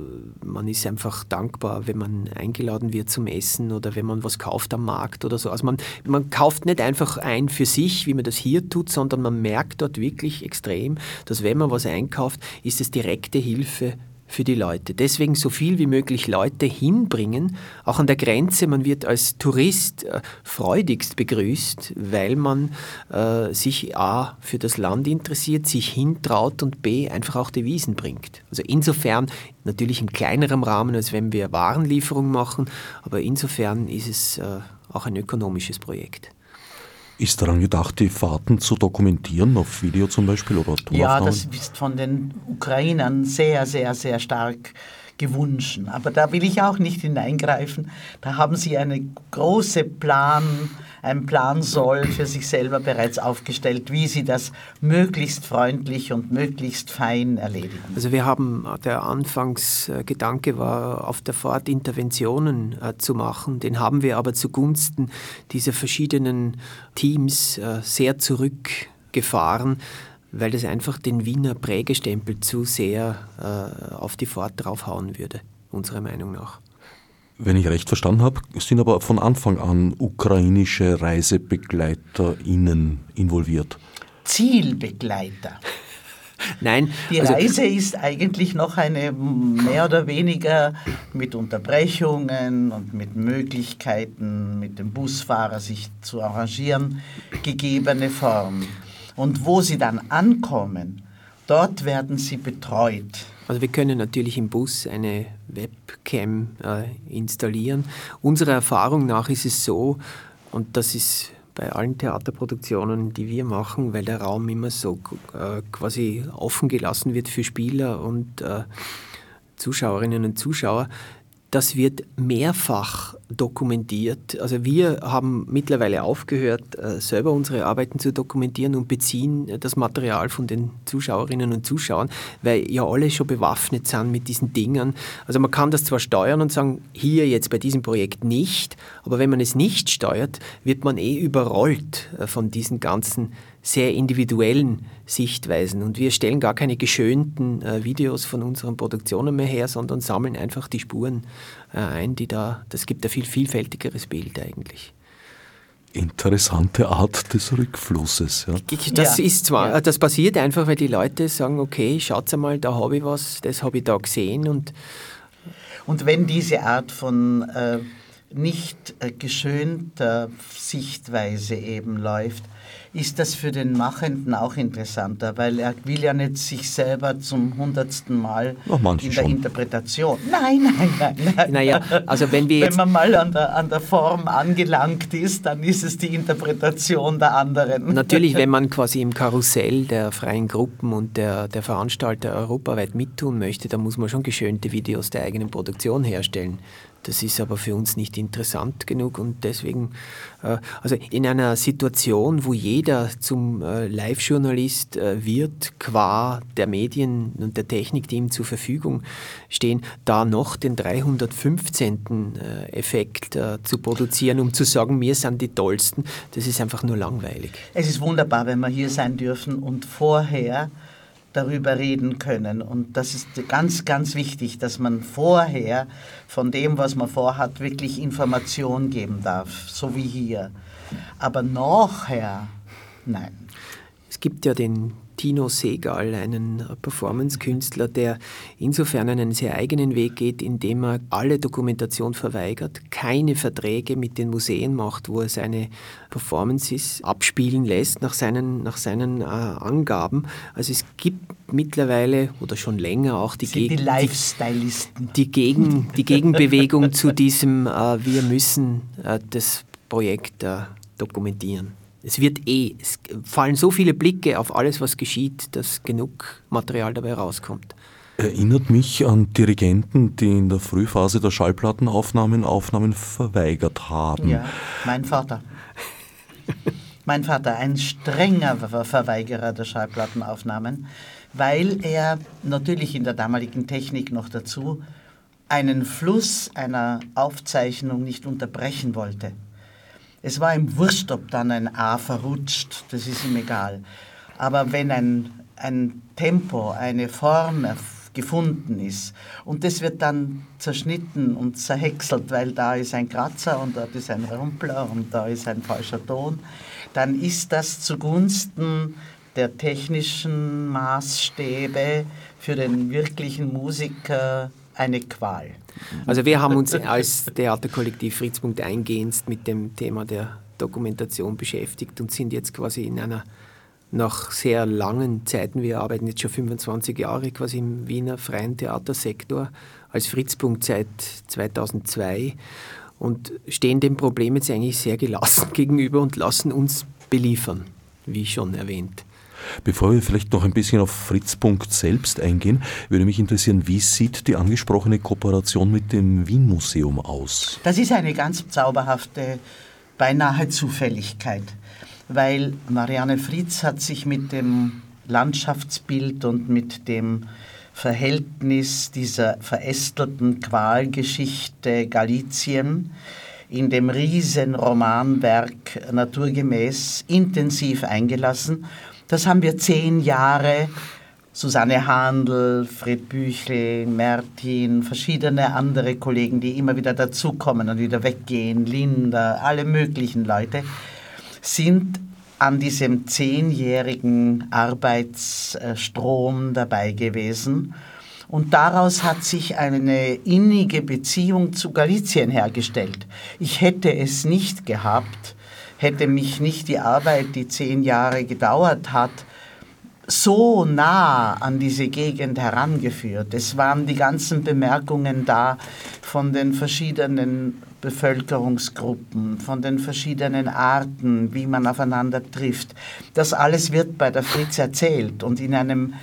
man ist einfach dankbar, wenn man eingeladen wird zum Essen oder wenn man was kauft am Markt oder so. Also man, man kauft nicht einfach ein für sich, wie man das hier tut, sondern man merkt dort wirklich extrem, dass wenn man was einkauft, ist es direkte Hilfe für die Leute. Deswegen so viel wie möglich Leute hinbringen. Auch an der Grenze, man wird als Tourist äh, freudigst begrüßt, weil man äh, sich A für das Land interessiert, sich hintraut und B einfach auch die Wiesen bringt. Also insofern natürlich in kleinerem Rahmen, als wenn wir Warenlieferung machen, aber insofern ist es äh, auch ein ökonomisches Projekt. Ist daran gedacht, die Fahrten zu dokumentieren, auf Video zum Beispiel oder? Ja, das ist von den Ukrainern sehr, sehr, sehr stark gewünscht. Aber da will ich auch nicht hineingreifen. Da haben sie einen großen Plan, einen Plan soll für sich selber bereits aufgestellt, wie sie das möglichst freundlich und möglichst fein erledigen. Also wir haben, der Anfangsgedanke war, auf der Fahrt Interventionen äh, zu machen. Den haben wir aber zugunsten dieser verschiedenen Teams äh, sehr zurückgefahren weil das einfach den Wiener Prägestempel zu sehr äh, auf die Fahrt draufhauen würde, unserer Meinung nach. Wenn ich recht verstanden habe, sind aber von Anfang an ukrainische ReisebegleiterInnen involviert. Zielbegleiter. Nein. Die also Reise ist eigentlich noch eine mehr oder weniger mit Unterbrechungen und mit Möglichkeiten, mit dem Busfahrer sich zu arrangieren, gegebene Form. Und wo sie dann ankommen, dort werden sie betreut. Also wir können natürlich im Bus eine Webcam äh, installieren. Unserer Erfahrung nach ist es so, und das ist bei allen Theaterproduktionen, die wir machen, weil der Raum immer so äh, quasi offen gelassen wird für Spieler und äh, Zuschauerinnen und Zuschauer, das wird mehrfach dokumentiert. Also wir haben mittlerweile aufgehört, äh, selber unsere Arbeiten zu dokumentieren und beziehen das Material von den Zuschauerinnen und Zuschauern, weil ja alle schon bewaffnet sind mit diesen Dingen. Also man kann das zwar steuern und sagen, hier jetzt bei diesem Projekt nicht, aber wenn man es nicht steuert, wird man eh überrollt äh, von diesen ganzen sehr individuellen Sichtweisen. Und wir stellen gar keine geschönten äh, Videos von unseren Produktionen mehr her, sondern sammeln einfach die Spuren äh, ein, die da, das gibt ein viel vielfältigeres Bild eigentlich. Interessante Art des Rückflusses. Ja. Das Ja. ist zwar, Ja. das passiert einfach, weil die Leute sagen, okay, schaut mal, da habe ich was, das habe ich da gesehen und Und wenn diese Art von äh, nicht äh, geschönter Sichtweise eben läuft, ist das für den Machenden auch interessanter, weil er will ja nicht sich selber zum hundertsten Mal Ach, in der schon. Interpretation. Nein, nein, nein, nein. Naja, also wenn wir Wenn man mal an der, an der Form angelangt ist, dann ist es die Interpretation der anderen. Natürlich, wenn man quasi im Karussell der freien Gruppen und der, der Veranstalter europaweit mittun möchte, dann muss man schon geschönte Videos der eigenen Produktion herstellen. Das ist aber für uns nicht interessant genug und deswegen, äh, also in einer Situation, wo jeder zum äh, Live-Journalist äh, wird, qua der Medien und der Technik, die ihm zur Verfügung stehen, da noch den 315. Äh, Effekt zu produzieren, um zu sagen, wir sind die Tollsten, das ist einfach nur langweilig. Es ist wunderbar, wenn wir hier sein dürfen und vorher darüber reden können. Und das ist ganz, ganz wichtig, dass man vorher von dem, was man vorhat, wirklich Information geben darf, so wie hier. Aber nachher, nein. Es gibt ja den Tino Segal, einen Performance-Künstler, der insofern einen sehr eigenen Weg geht, indem er alle Dokumentation verweigert, keine Verträge mit den Museen macht, wo er seine Performances abspielen lässt nach seinen, nach seinen äh, Angaben. Also es gibt mittlerweile oder schon länger auch die, sind die Gegen- Lifestylisten. die, Gegen, die Gegenbewegung zu diesem, äh, wir müssen äh, das Projekt äh, dokumentieren. Es wird eh, es fallen so viele Blicke auf alles, was geschieht, dass genug Material dabei rauskommt. Erinnert mich an Dirigenten, die in der Frühphase der Schallplattenaufnahmen Aufnahmen verweigert haben. Ja, mein Vater. Mein Vater, ein strenger Ver Verweigerer der Schallplattenaufnahmen, weil er natürlich in der damaligen Technik noch dazu einen Fluss einer Aufzeichnung nicht unterbrechen wollte. Es war ihm wurscht, ob dann ein A verrutscht, das ist ihm egal. Aber wenn ein, ein Tempo, eine Form gefunden ist und das wird dann zerschnitten und zerhäckselt, weil da ist ein Kratzer und dort ist ein Rumpler und da ist ein falscher Ton, dann ist das zugunsten der technischen Maßstäbe für den wirklichen Musiker eine Qual. Also wir haben uns als Theaterkollektiv Fritzpunkt eingehend mit dem Thema der Dokumentation beschäftigt und sind jetzt quasi in einer nach sehr langen Zeiten, wir arbeiten jetzt schon 25 Jahre quasi im Wiener freien Theatersektor als Fritzpunkt seit 2002 und stehen dem Problem jetzt eigentlich sehr gelassen gegenüber und lassen uns beliefern, wie schon erwähnt. Bevor wir vielleicht noch ein bisschen auf Fritz. selbst eingehen, würde mich interessieren, wie sieht die angesprochene Kooperation mit dem Wien-Museum aus? Das ist eine ganz zauberhafte, beinahe Zufälligkeit, weil Marianne Fritz hat sich mit dem Landschaftsbild und mit dem Verhältnis dieser verästelten Qualgeschichte Galizien in dem Riesenromanwerk naturgemäß intensiv eingelassen. Das haben wir zehn Jahre Susanne Handel, Fred Büchel, Mertin, verschiedene andere Kollegen, die immer wieder dazukommen und wieder weggehen, Linda, alle möglichen Leute, sind an diesem zehnjährigen Arbeitsstrom dabei gewesen. Und daraus hat sich eine innige Beziehung zu Galizien hergestellt. Ich hätte es nicht gehabt, hätte mich nicht die Arbeit, die zehn Jahre gedauert hat, so nah an diese Gegend herangeführt. Es waren die ganzen Bemerkungen da von den verschiedenen Bevölkerungsgruppen, von den verschiedenen Arten, wie man aufeinander trifft. Das alles wird bei der Fritz erzählt und in einem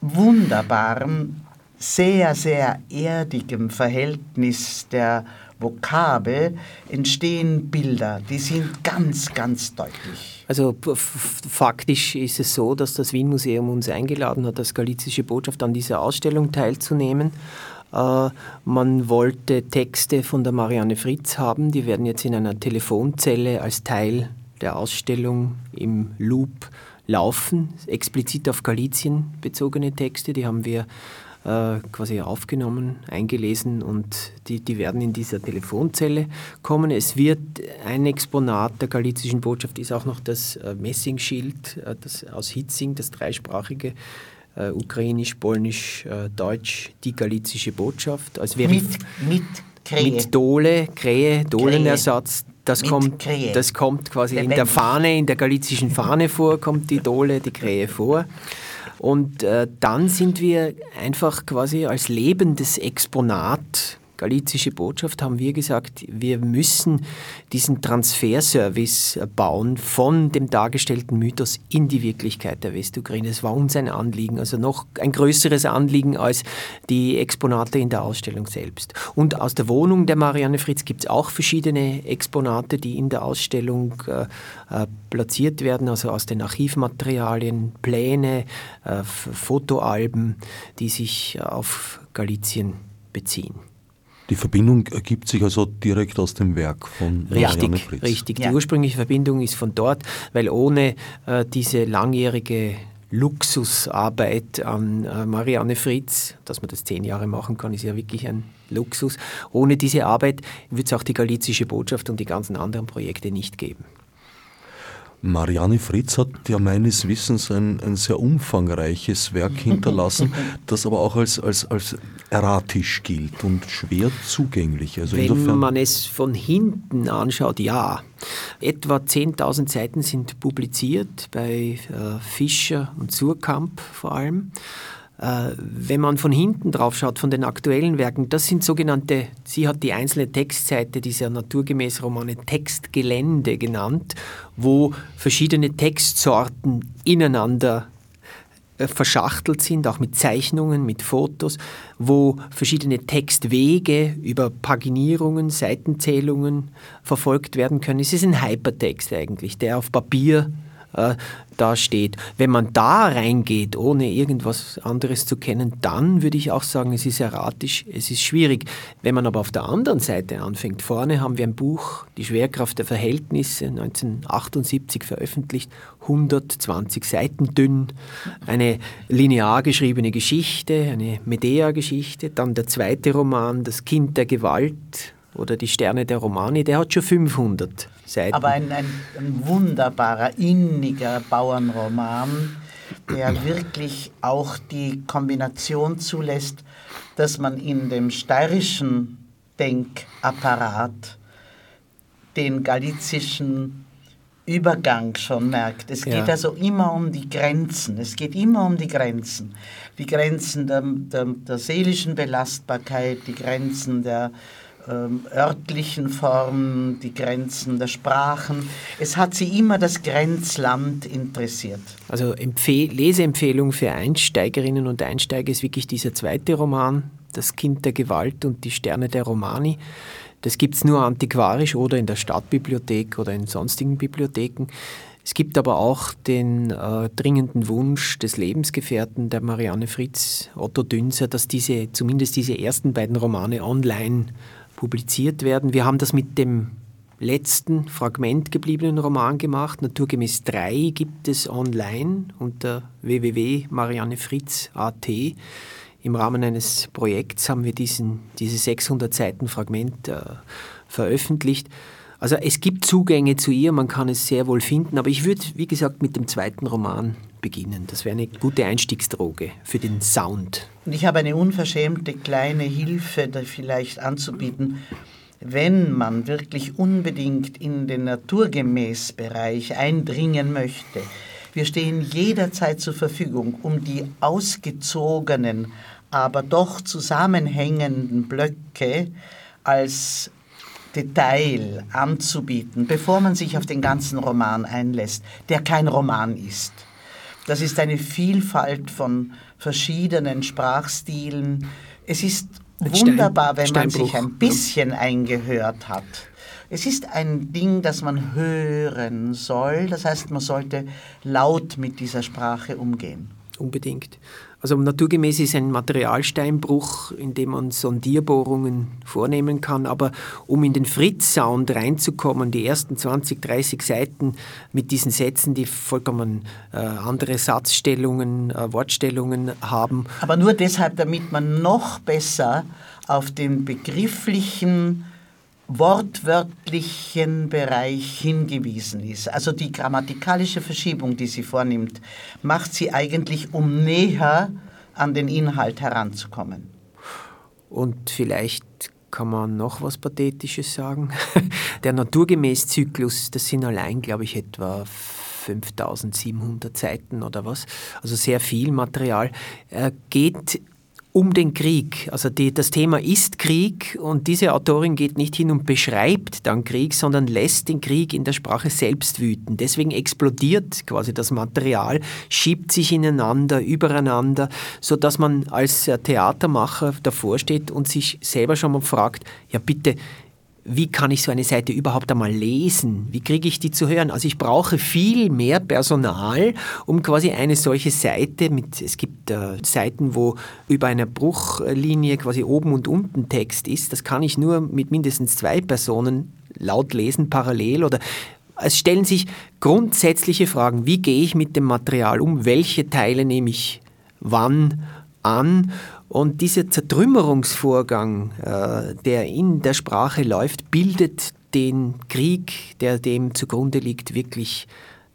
wunderbaren, sehr, sehr erdigem Verhältnis der Vokabel entstehen Bilder, die sind ganz, ganz deutlich. Also faktisch ist es so, dass das Wien-Museum uns eingeladen hat, als galizische Botschaft an dieser Ausstellung teilzunehmen. Äh, man wollte Texte von der Marianne Fritz haben, die werden jetzt in einer Telefonzelle als Teil der Ausstellung im Loop laufen, explizit auf Galizien bezogene Texte, die haben wir äh, quasi aufgenommen, eingelesen und die, die werden in dieser Telefonzelle kommen. Es wird ein Exponat der galizischen Botschaft ist auch noch das äh, Messingschild äh, das aus Hitzing, das dreisprachige äh, ukrainisch, polnisch, äh, deutsch, die galizische Botschaft. Also mit, mit Krähe. Mit Dole, Krähe, Dolenersatz. Das kommt, das kommt quasi Lebendig. in der Fahne, in der galizischen Fahne vor, kommt die Dole, die Krähe vor. Und äh, dann sind wir einfach quasi als lebendes Exponat galizische Botschaft haben wir gesagt, wir müssen diesen Transferservice bauen von dem dargestellten Mythos in die Wirklichkeit der Westukraine. Das war uns ein Anliegen, also noch ein größeres Anliegen als die Exponate in der Ausstellung selbst. Und aus der Wohnung der Marianne Fritz gibt es auch verschiedene Exponate, die in der Ausstellung äh, äh platziert werden, also aus den Archivmaterialien, Pläne, äh, Fotoalben, die sich auf Galizien beziehen. Die Verbindung ergibt sich also direkt aus dem Werk von Marianne Fritz. Richtig, die ja. ursprüngliche Verbindung ist von dort, weil ohne äh, diese langjährige Luxusarbeit an äh, Marianne Fritz, dass man das zehn Jahre machen kann, ist ja wirklich ein Luxus. Ohne diese Arbeit wird es auch die galizische Botschaft und die ganzen anderen Projekte nicht geben. Marianne Fritz hat ja meines Wissens ein, ein sehr umfangreiches Werk hinterlassen, das aber auch als, als, als erratisch gilt und schwer zugänglich. Also Wenn man es von hinten anschaut, ja. Etwa 10.000 Seiten sind publiziert bei äh, Fischer und Surkamp vor allem. Äh, wenn man von hinten drauf schaut, von den aktuellen Werken, das sind sogenannte, sie hat die einzelne Textseite dieser naturgemäß Romane Textgelände genannt, wo verschiedene Textsorten ineinander äh, verschachtelt sind, auch mit Zeichnungen, mit Fotos, wo verschiedene Textwege über Paginierungen, Seitenzählungen verfolgt werden können. Es ist ein Hypertext eigentlich, der auf Papier äh, da steht. Wenn man da reingeht, ohne irgendwas anderes zu kennen, dann würde ich auch sagen, es ist erratisch, es ist schwierig. Wenn man aber auf der anderen Seite anfängt, vorne haben wir ein Buch, Die Schwerkraft der Verhältnisse, 1978 veröffentlicht, 120 Seiten dünn, eine linear geschriebene Geschichte, eine Medea-Geschichte, dann der zweite Roman, Das Kind der Gewalt, oder die Sterne der Romani, der hat schon 500 Seiten. Aber ein, ein, ein wunderbarer, inniger Bauernroman, der wirklich auch die Kombination zulässt, dass man in dem steirischen Denkapparat den galizischen Übergang schon merkt. Es geht ja. also immer um die Grenzen. Es geht immer um die Grenzen. Die Grenzen der, der, der seelischen Belastbarkeit, die Grenzen der, ähm, örtlichen Formen, die Grenzen der Sprachen. Es hat sie immer das Grenzland interessiert. Also Empfehl Leseempfehlung für Einsteigerinnen und Einsteiger ist wirklich dieser zweite Roman, Das Kind der Gewalt und die Sterne der Romani. Das gibt es nur antiquarisch oder in der Stadtbibliothek oder in sonstigen Bibliotheken. Es gibt aber auch den äh, dringenden Wunsch des Lebensgefährten der Marianne Fritz, Otto Dünser, dass diese, zumindest diese ersten beiden Romane online publiziert werden. Wir haben das mit dem letzten Fragment gebliebenen Roman gemacht. Naturgemäß 3 gibt es online unter www.mariannefritz.at. Im Rahmen eines Projekts haben wir diesen, diese 600 Seiten Fragment äh, veröffentlicht. Also es gibt Zugänge zu ihr, man kann es sehr wohl finden, aber ich würde, wie gesagt, mit dem zweiten Roman beginnen. Das wäre eine gute Einstiegsdroge für den Sound. Und ich habe eine unverschämte kleine Hilfe da vielleicht anzubieten. Wenn man wirklich unbedingt in den Naturgemäß-Bereich eindringen möchte, wir stehen jederzeit zur Verfügung, um die ausgezogenen, aber doch zusammenhängenden Blöcke als Detail anzubieten, bevor man sich auf den ganzen Roman einlässt, der kein Roman ist. Das ist eine Vielfalt von verschiedenen Sprachstilen. Es ist wunderbar, wenn man sich ein bisschen eingehört hat. Es ist ein Ding, das man hören soll. Das heißt, man sollte laut mit dieser Sprache umgehen. unbedingt. Also naturgemäß ist ein Materialsteinbruch, in dem man Sondierbohrungen vornehmen kann, aber um in den Fritz-Sound reinzukommen, die ersten 20, 30 Seiten mit diesen Sätzen, die vollkommen äh, andere Satzstellungen, äh, Wortstellungen haben. Aber nur deshalb, damit man noch besser auf den begrifflichen wortwörtlichen Bereich hingewiesen ist. Also die grammatikalische Verschiebung, die sie vornimmt, macht sie eigentlich, um näher an den Inhalt heranzukommen. Und vielleicht kann man noch was Pathetisches sagen. Der Naturgemäß-Zyklus, das sind allein, glaube ich, etwa 5700 Seiten oder was, also sehr viel Material, geht um den Krieg. Also die, das Thema ist Krieg und diese Autorin geht nicht hin und beschreibt dann Krieg, sondern lässt den Krieg in der Sprache selbst wüten. Deswegen explodiert quasi das Material, schiebt sich ineinander, übereinander, so dass man als Theatermacher davor steht und sich selber schon mal fragt, ja bitte, wie kann ich so eine Seite überhaupt einmal lesen? Wie kriege ich die zu hören? Also ich brauche viel mehr Personal, um quasi eine solche Seite mit, es gibt äh, Seiten, wo über einer Bruchlinie quasi oben und unten Text ist. Das kann ich nur mit mindestens zwei Personen laut lesen, parallel oder es stellen sich grundsätzliche Fragen. Wie gehe ich mit dem Material um? Welche Teile nehme ich wann an? Und dieser Zertrümmerungsvorgang, äh, der in der Sprache läuft, bildet den Krieg, der dem zugrunde liegt, wirklich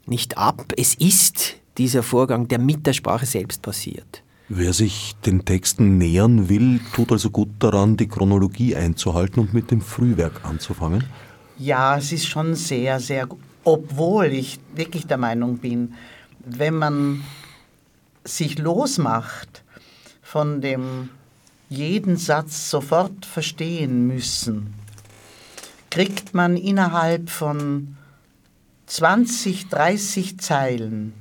nicht ab. Es ist dieser Vorgang, der mit der Sprache selbst passiert. Wer sich den Texten nähern will, tut also gut daran, die Chronologie einzuhalten und mit dem Frühwerk anzufangen? Ja, es ist schon sehr, sehr gut. Obwohl ich wirklich der Meinung bin, wenn man sich losmacht von dem jeden Satz sofort verstehen müssen, kriegt man innerhalb von 20, 30 Zeilen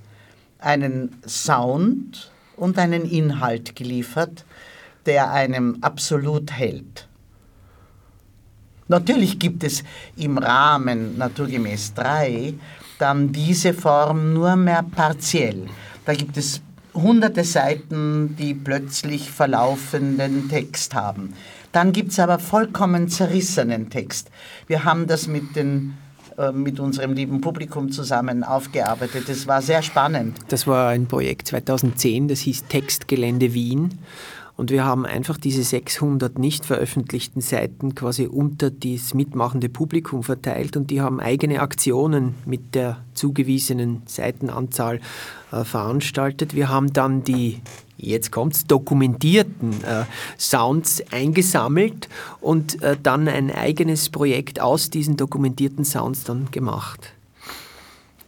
einen Sound und einen Inhalt geliefert, der einem absolut hält. Natürlich gibt es im Rahmen naturgemäß 3 dann diese Form nur mehr partiell. Da gibt es hunderte Seiten, die plötzlich verlaufenden Text haben. Dann gibt es aber vollkommen zerrissenen Text. Wir haben das mit, den, äh, mit unserem lieben Publikum zusammen aufgearbeitet. Das war sehr spannend. Das war ein Projekt 2010, das hieß Textgelände Wien. Und wir haben einfach diese 600 nicht veröffentlichten Seiten quasi unter das mitmachende Publikum verteilt und die haben eigene Aktionen mit der zugewiesenen Seitenanzahl äh, veranstaltet. Wir haben dann die jetzt kommt's, dokumentierten äh, Sounds eingesammelt und äh, dann ein eigenes Projekt aus diesen dokumentierten Sounds dann gemacht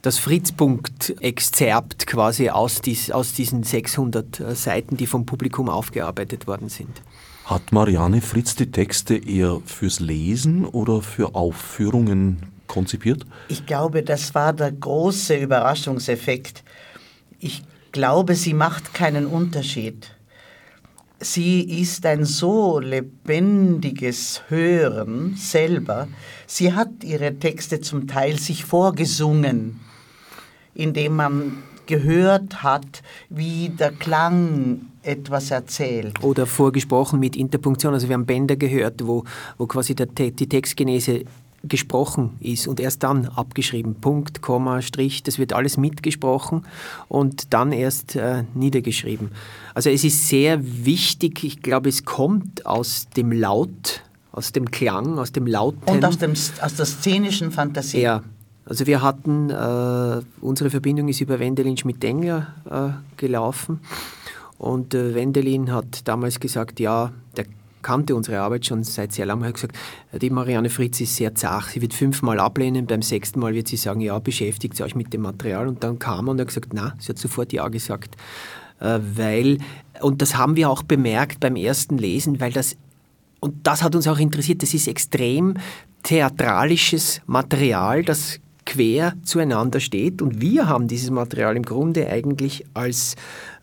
das Fritzpunkt-Exzerpt quasi aus, dies, aus diesen 600 äh, Seiten, die vom Publikum aufgearbeitet worden sind. Hat Marianne Fritz die Texte eher fürs Lesen oder für Aufführungen konzipiert? Ich glaube, das war der große Überraschungseffekt. Ich glaube, sie macht keinen Unterschied. Sie ist ein so lebendiges Hören selber. Sie hat ihre Texte zum Teil sich vorgesungen indem man gehört hat, wie der Klang etwas erzählt. Oder vorgesprochen mit Interpunktion. Also wir haben Bänder gehört, wo, wo quasi der, die Textgenese gesprochen ist und erst dann abgeschrieben. Punkt, Komma, Strich, das wird alles mitgesprochen und dann erst äh, niedergeschrieben. Also es ist sehr wichtig, ich glaube, es kommt aus dem Laut, aus dem Klang, aus dem Lauten. Und aus, dem, aus der szenischen Fantasie. Ja, also wir hatten, äh, unsere Verbindung ist über Wendelin Schmidt-Engler äh, gelaufen. Und äh, Wendelin hat damals gesagt, ja, der kannte unsere Arbeit schon seit sehr langem, hat gesagt, die Marianne Fritz ist sehr zart, sie wird fünfmal ablehnen, beim sechsten Mal wird sie sagen, ja, beschäftigt sie euch mit dem Material. Und dann kam er und hat gesagt, na, sie hat sofort ja gesagt, äh, weil, und das haben wir auch bemerkt beim ersten Lesen, weil das und das hat uns auch interessiert. Das ist extrem theatralisches Material, das quer zueinander steht. Und wir haben dieses Material im Grunde eigentlich als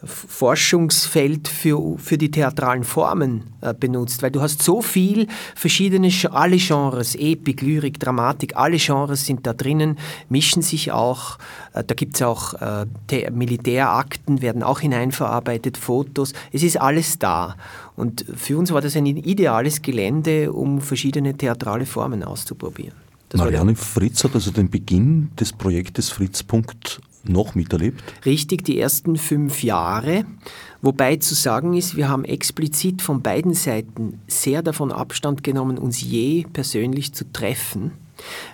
Forschungsfeld für, für die theatralen Formen äh, benutzt, weil du hast so viel verschiedene, alle Genres, Epik, Lyrik, Dramatik, alle Genres sind da drinnen, mischen sich auch, äh, da gibt es auch äh, Militärakten, werden auch hineinverarbeitet, Fotos, es ist alles da. Und für uns war das ein ideales Gelände, um verschiedene theatrale Formen auszuprobieren. Das Marianne Fritz hat also den Beginn des Projektes Fritzpunkt noch miterlebt? Richtig, die ersten fünf Jahre. Wobei zu sagen ist, wir haben explizit von beiden Seiten sehr davon Abstand genommen, uns je persönlich zu treffen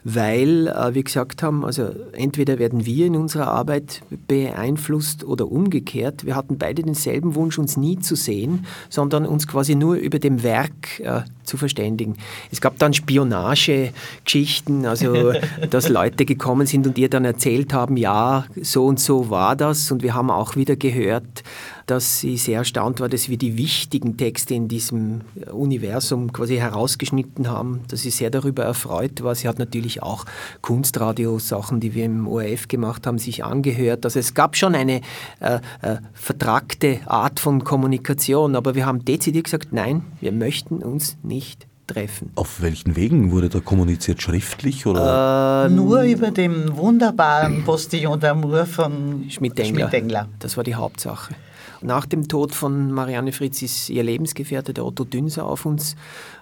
weil äh, wir gesagt haben, also entweder werden wir in unserer Arbeit beeinflusst oder umgekehrt. Wir hatten beide denselben Wunsch, uns nie zu sehen, sondern uns quasi nur über dem Werk äh, zu verständigen. Es gab dann Spionagegeschichten, also dass Leute gekommen sind und ihr dann erzählt haben, ja, so und so war das und wir haben auch wieder gehört, dass sie sehr erstaunt war, dass wir die wichtigen Texte in diesem Universum quasi herausgeschnitten haben, dass sie sehr darüber erfreut war. Sie hat natürlich auch Kunstradio-Sachen, die wir im ORF gemacht haben, sich angehört. Also es gab schon eine äh, äh, vertragte Art von Kommunikation, aber wir haben dezidiert gesagt, nein, wir möchten uns nicht treffen. Auf welchen Wegen wurde da kommuniziert? Schriftlich oder? Ähm, Nur über den wunderbaren Postillon d'Amour von Schmidt-Engler. Schmidt das war die Hauptsache. Nach dem Tod von Marianne Fritz ist ihr Lebensgefährte, der Otto Dünser, auf uns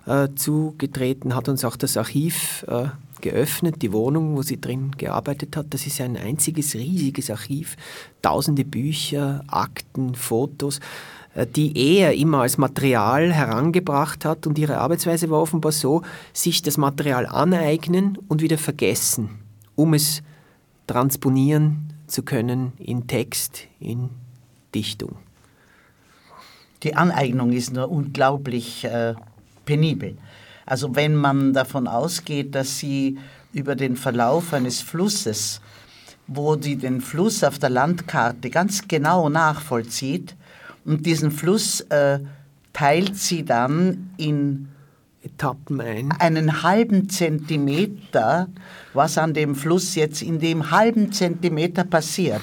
äh, zugetreten, hat uns auch das Archiv äh, geöffnet, die Wohnung, wo sie drin gearbeitet hat. Das ist ein einziges riesiges Archiv, tausende Bücher, Akten, Fotos äh, die er immer als Material herangebracht hat und ihre Arbeitsweise war offenbar so, sich das Material aneignen und wieder vergessen, um es transponieren zu können in Text, in Dichtung. Die Aneignung ist nur unglaublich äh, penibel. Also wenn man davon ausgeht, dass sie über den Verlauf eines Flusses, wo sie den Fluss auf der Landkarte ganz genau nachvollzieht und diesen Fluss äh, teilt sie dann in Etappen ein. Einen halben Zentimeter, was an dem Fluss jetzt in dem halben Zentimeter passiert.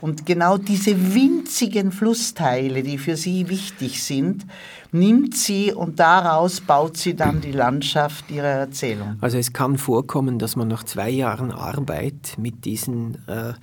Und genau diese winzigen Flussteile, die für sie wichtig sind, nimmt sie und daraus baut sie dann die Landschaft ihrer Erzählung. Also es kann vorkommen, dass man nach zwei Jahren Arbeit mit diesen äh,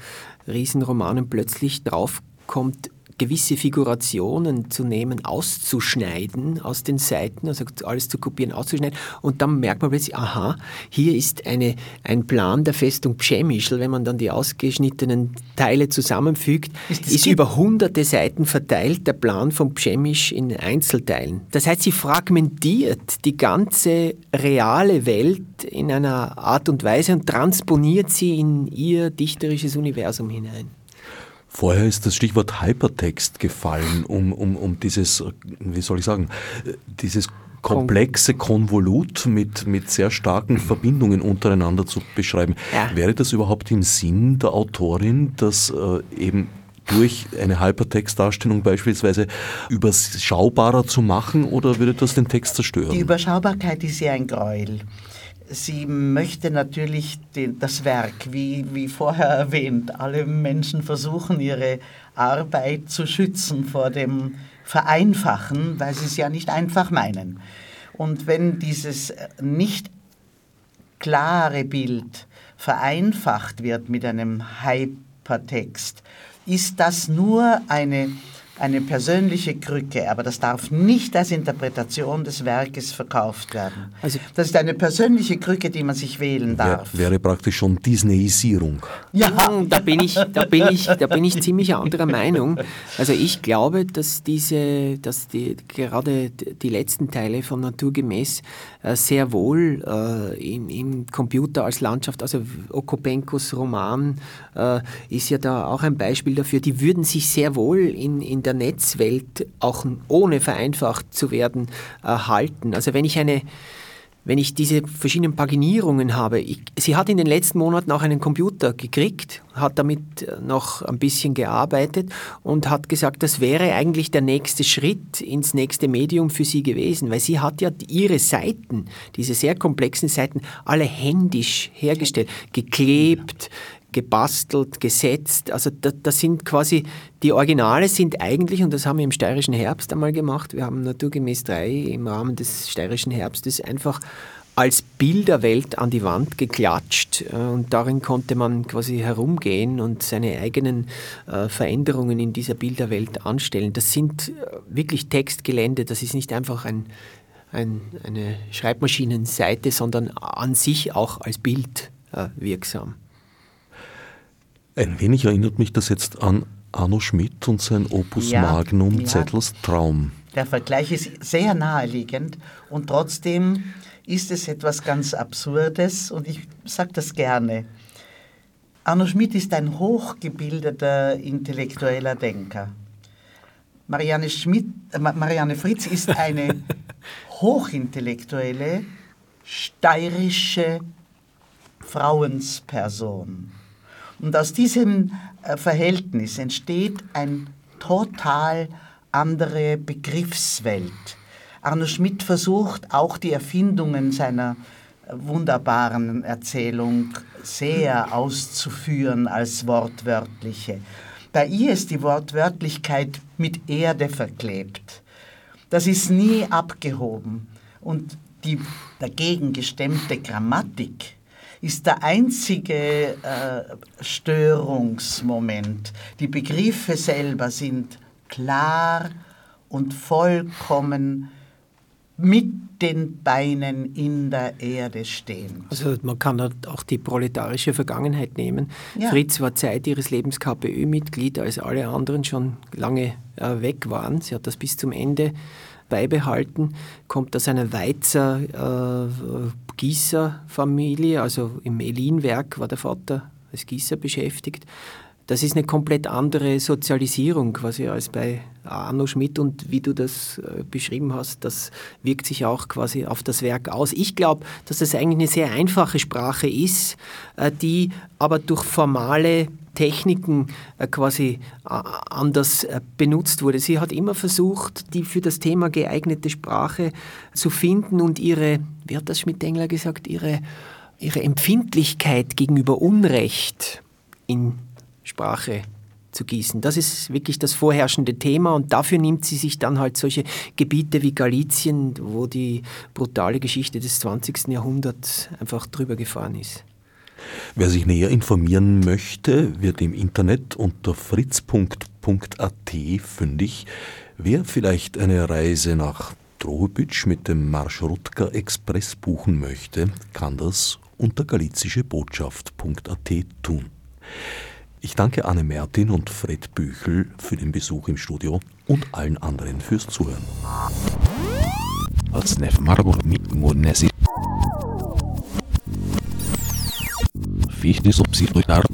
Riesenromanen plötzlich draufkommt, gewisse Figurationen zu nehmen, auszuschneiden aus den Seiten, also alles zu kopieren, auszuschneiden. Und dann merkt man plötzlich, aha, hier ist eine, ein Plan der Festung Przemyśl, wenn man dann die ausgeschnittenen Teile zusammenfügt, ist, ist über hunderte Seiten verteilt der Plan von Przemyśl in Einzelteilen. Das heißt, sie fragmentiert die ganze reale Welt in einer Art und Weise und transponiert sie in ihr dichterisches Universum hinein. Vorher ist das Stichwort Hypertext gefallen, um, um, um dieses, wie soll ich sagen, dieses komplexe Konvolut mit, mit sehr starken Verbindungen untereinander zu beschreiben. Ja. Wäre das überhaupt im Sinn der Autorin, dass äh, eben durch eine Hypertextdarstellung beispielsweise überschaubarer zu machen oder würde das den Text zerstören? Die Überschaubarkeit ist ja ein Gräuel. Sie möchte natürlich den, das Werk, wie, wie vorher erwähnt, alle Menschen versuchen ihre Arbeit zu schützen vor dem Vereinfachen, weil sie es ja nicht einfach meinen. Und wenn dieses nicht klare Bild vereinfacht wird mit einem Hypertext, ist das nur eine eine persönliche Krücke, aber das darf nicht als Interpretation des Werkes verkauft werden. Also, das ist eine persönliche Krücke, die man sich wählen darf. Wär, wäre praktisch schon Disneyisierung. Ja, da bin ich, da bin ich, da bin ich ziemlich anderer Meinung. Also ich glaube, dass diese, dass die, gerade die letzten Teile von Naturgemäß sehr wohl äh, im, im, Computer als Landschaft, also Okopenkos Roman äh, ist ja da auch ein Beispiel dafür, die würden sich sehr wohl in, in der Netzwelt auch ohne vereinfacht zu werden erhalten. Also wenn ich eine wenn ich diese verschiedenen Paginierungen habe, ich, sie hat in den letzten Monaten auch einen Computer gekriegt, hat damit äh, noch ein bisschen gearbeitet und hat gesagt, das wäre eigentlich der nächste Schritt ins nächste Medium für sie gewesen, weil sie hat ja ihre Seiten, diese sehr komplexen Seiten, alle händisch hergestellt, geklebt, gebastelt, gesetzt. Also das, das, sind quasi, die Originale sind eigentlich, und das haben wir im steirischen Herbst einmal gemacht, wir haben Naturgemäß 3 im Rahmen des steirischen Herbstes einfach als Bilderwelt an die Wand geklatscht äh, und darin konnte man quasi herumgehen und seine eigenen äh, Veränderungen in dieser Bilderwelt anstellen. Das sind äh, wirklich Textgelände, das ist nicht einfach ein, ein, eine Schreibmaschinenseite, sondern an sich auch als Bild wirksam. Ein wenig erinnert mich das jetzt an Arno Schmidt und sein Opus ja, Magnum ja. Zettlers Traum. Der Vergleich ist sehr naheliegend und trotzdem ist es etwas ganz Absurdes und ich sage das gerne. Arno Schmidt ist ein hochgebildeter intellektueller Denker. Marianne, Schmidt, äh, Marianne Fritz ist eine hochintellektuelle, steirische Frauensperson. Und aus diesem äh, Verhältnis entsteht eine total andere Begriffswelt. Arno Schmidt versucht auch die Erfindungen seiner äh, wunderbaren Erzählung sehr auszuführen als wortwörtliche. Bei ihr ist die Wortwörtlichkeit mit Erde verklebt. Das ist nie abgehoben. Und die dagegen gestemmte Grammatik ist der einzige äh, Störungsmoment. Die Begriffe selber sind klar und vollkommen mit den Beinen in der Erde stehen. Also man kann auch die proletarische Vergangenheit nehmen. Ja. Fritz war Zeit ihres Lebens KPÖ-Mitglied, als alle anderen schon lange äh, weg waren. Sie hat das bis zum Ende beibehalten, kommt aus einer Weizer äh, Gießerfamilie, also im Elinwerk war der Vater als Gießer beschäftigt. Das ist eine komplett andere Sozialisierung quasi als bei Arno Schmidt und wie du das äh, beschrieben hast, das wirkt sich auch quasi auf das Werk aus. Ich glaube, dass das eigentlich eine sehr einfache Sprache ist, äh, die aber durch formale Techniken äh, quasi anders benutzt wurde. Sie hat immer versucht, die für das Thema geeignete Sprache zu finden und ihre, wie hat das Schmidt-Engler gesagt, ihre, ihre Empfindlichkeit gegenüber Unrecht in Sprache zu gießen. Das ist wirklich das vorherrschende Thema und dafür nimmt sie sich dann halt solche Gebiete wie Galizien, wo die brutale Geschichte des 20. Jahrhunderts einfach drüber gefahren ist. Wer sich näher informieren möchte, wird im Internet unter fritz.at fündig. Wer vielleicht eine Reise nach Drohobitsch mit dem Marschrutka Express buchen möchte, kann das unter galizischebotschaft.at tun. Ich danke Anne Mertin und Fred Büchel für den Besuch im Studio und allen anderen fürs Zuhören. Fisch des Subsistus dar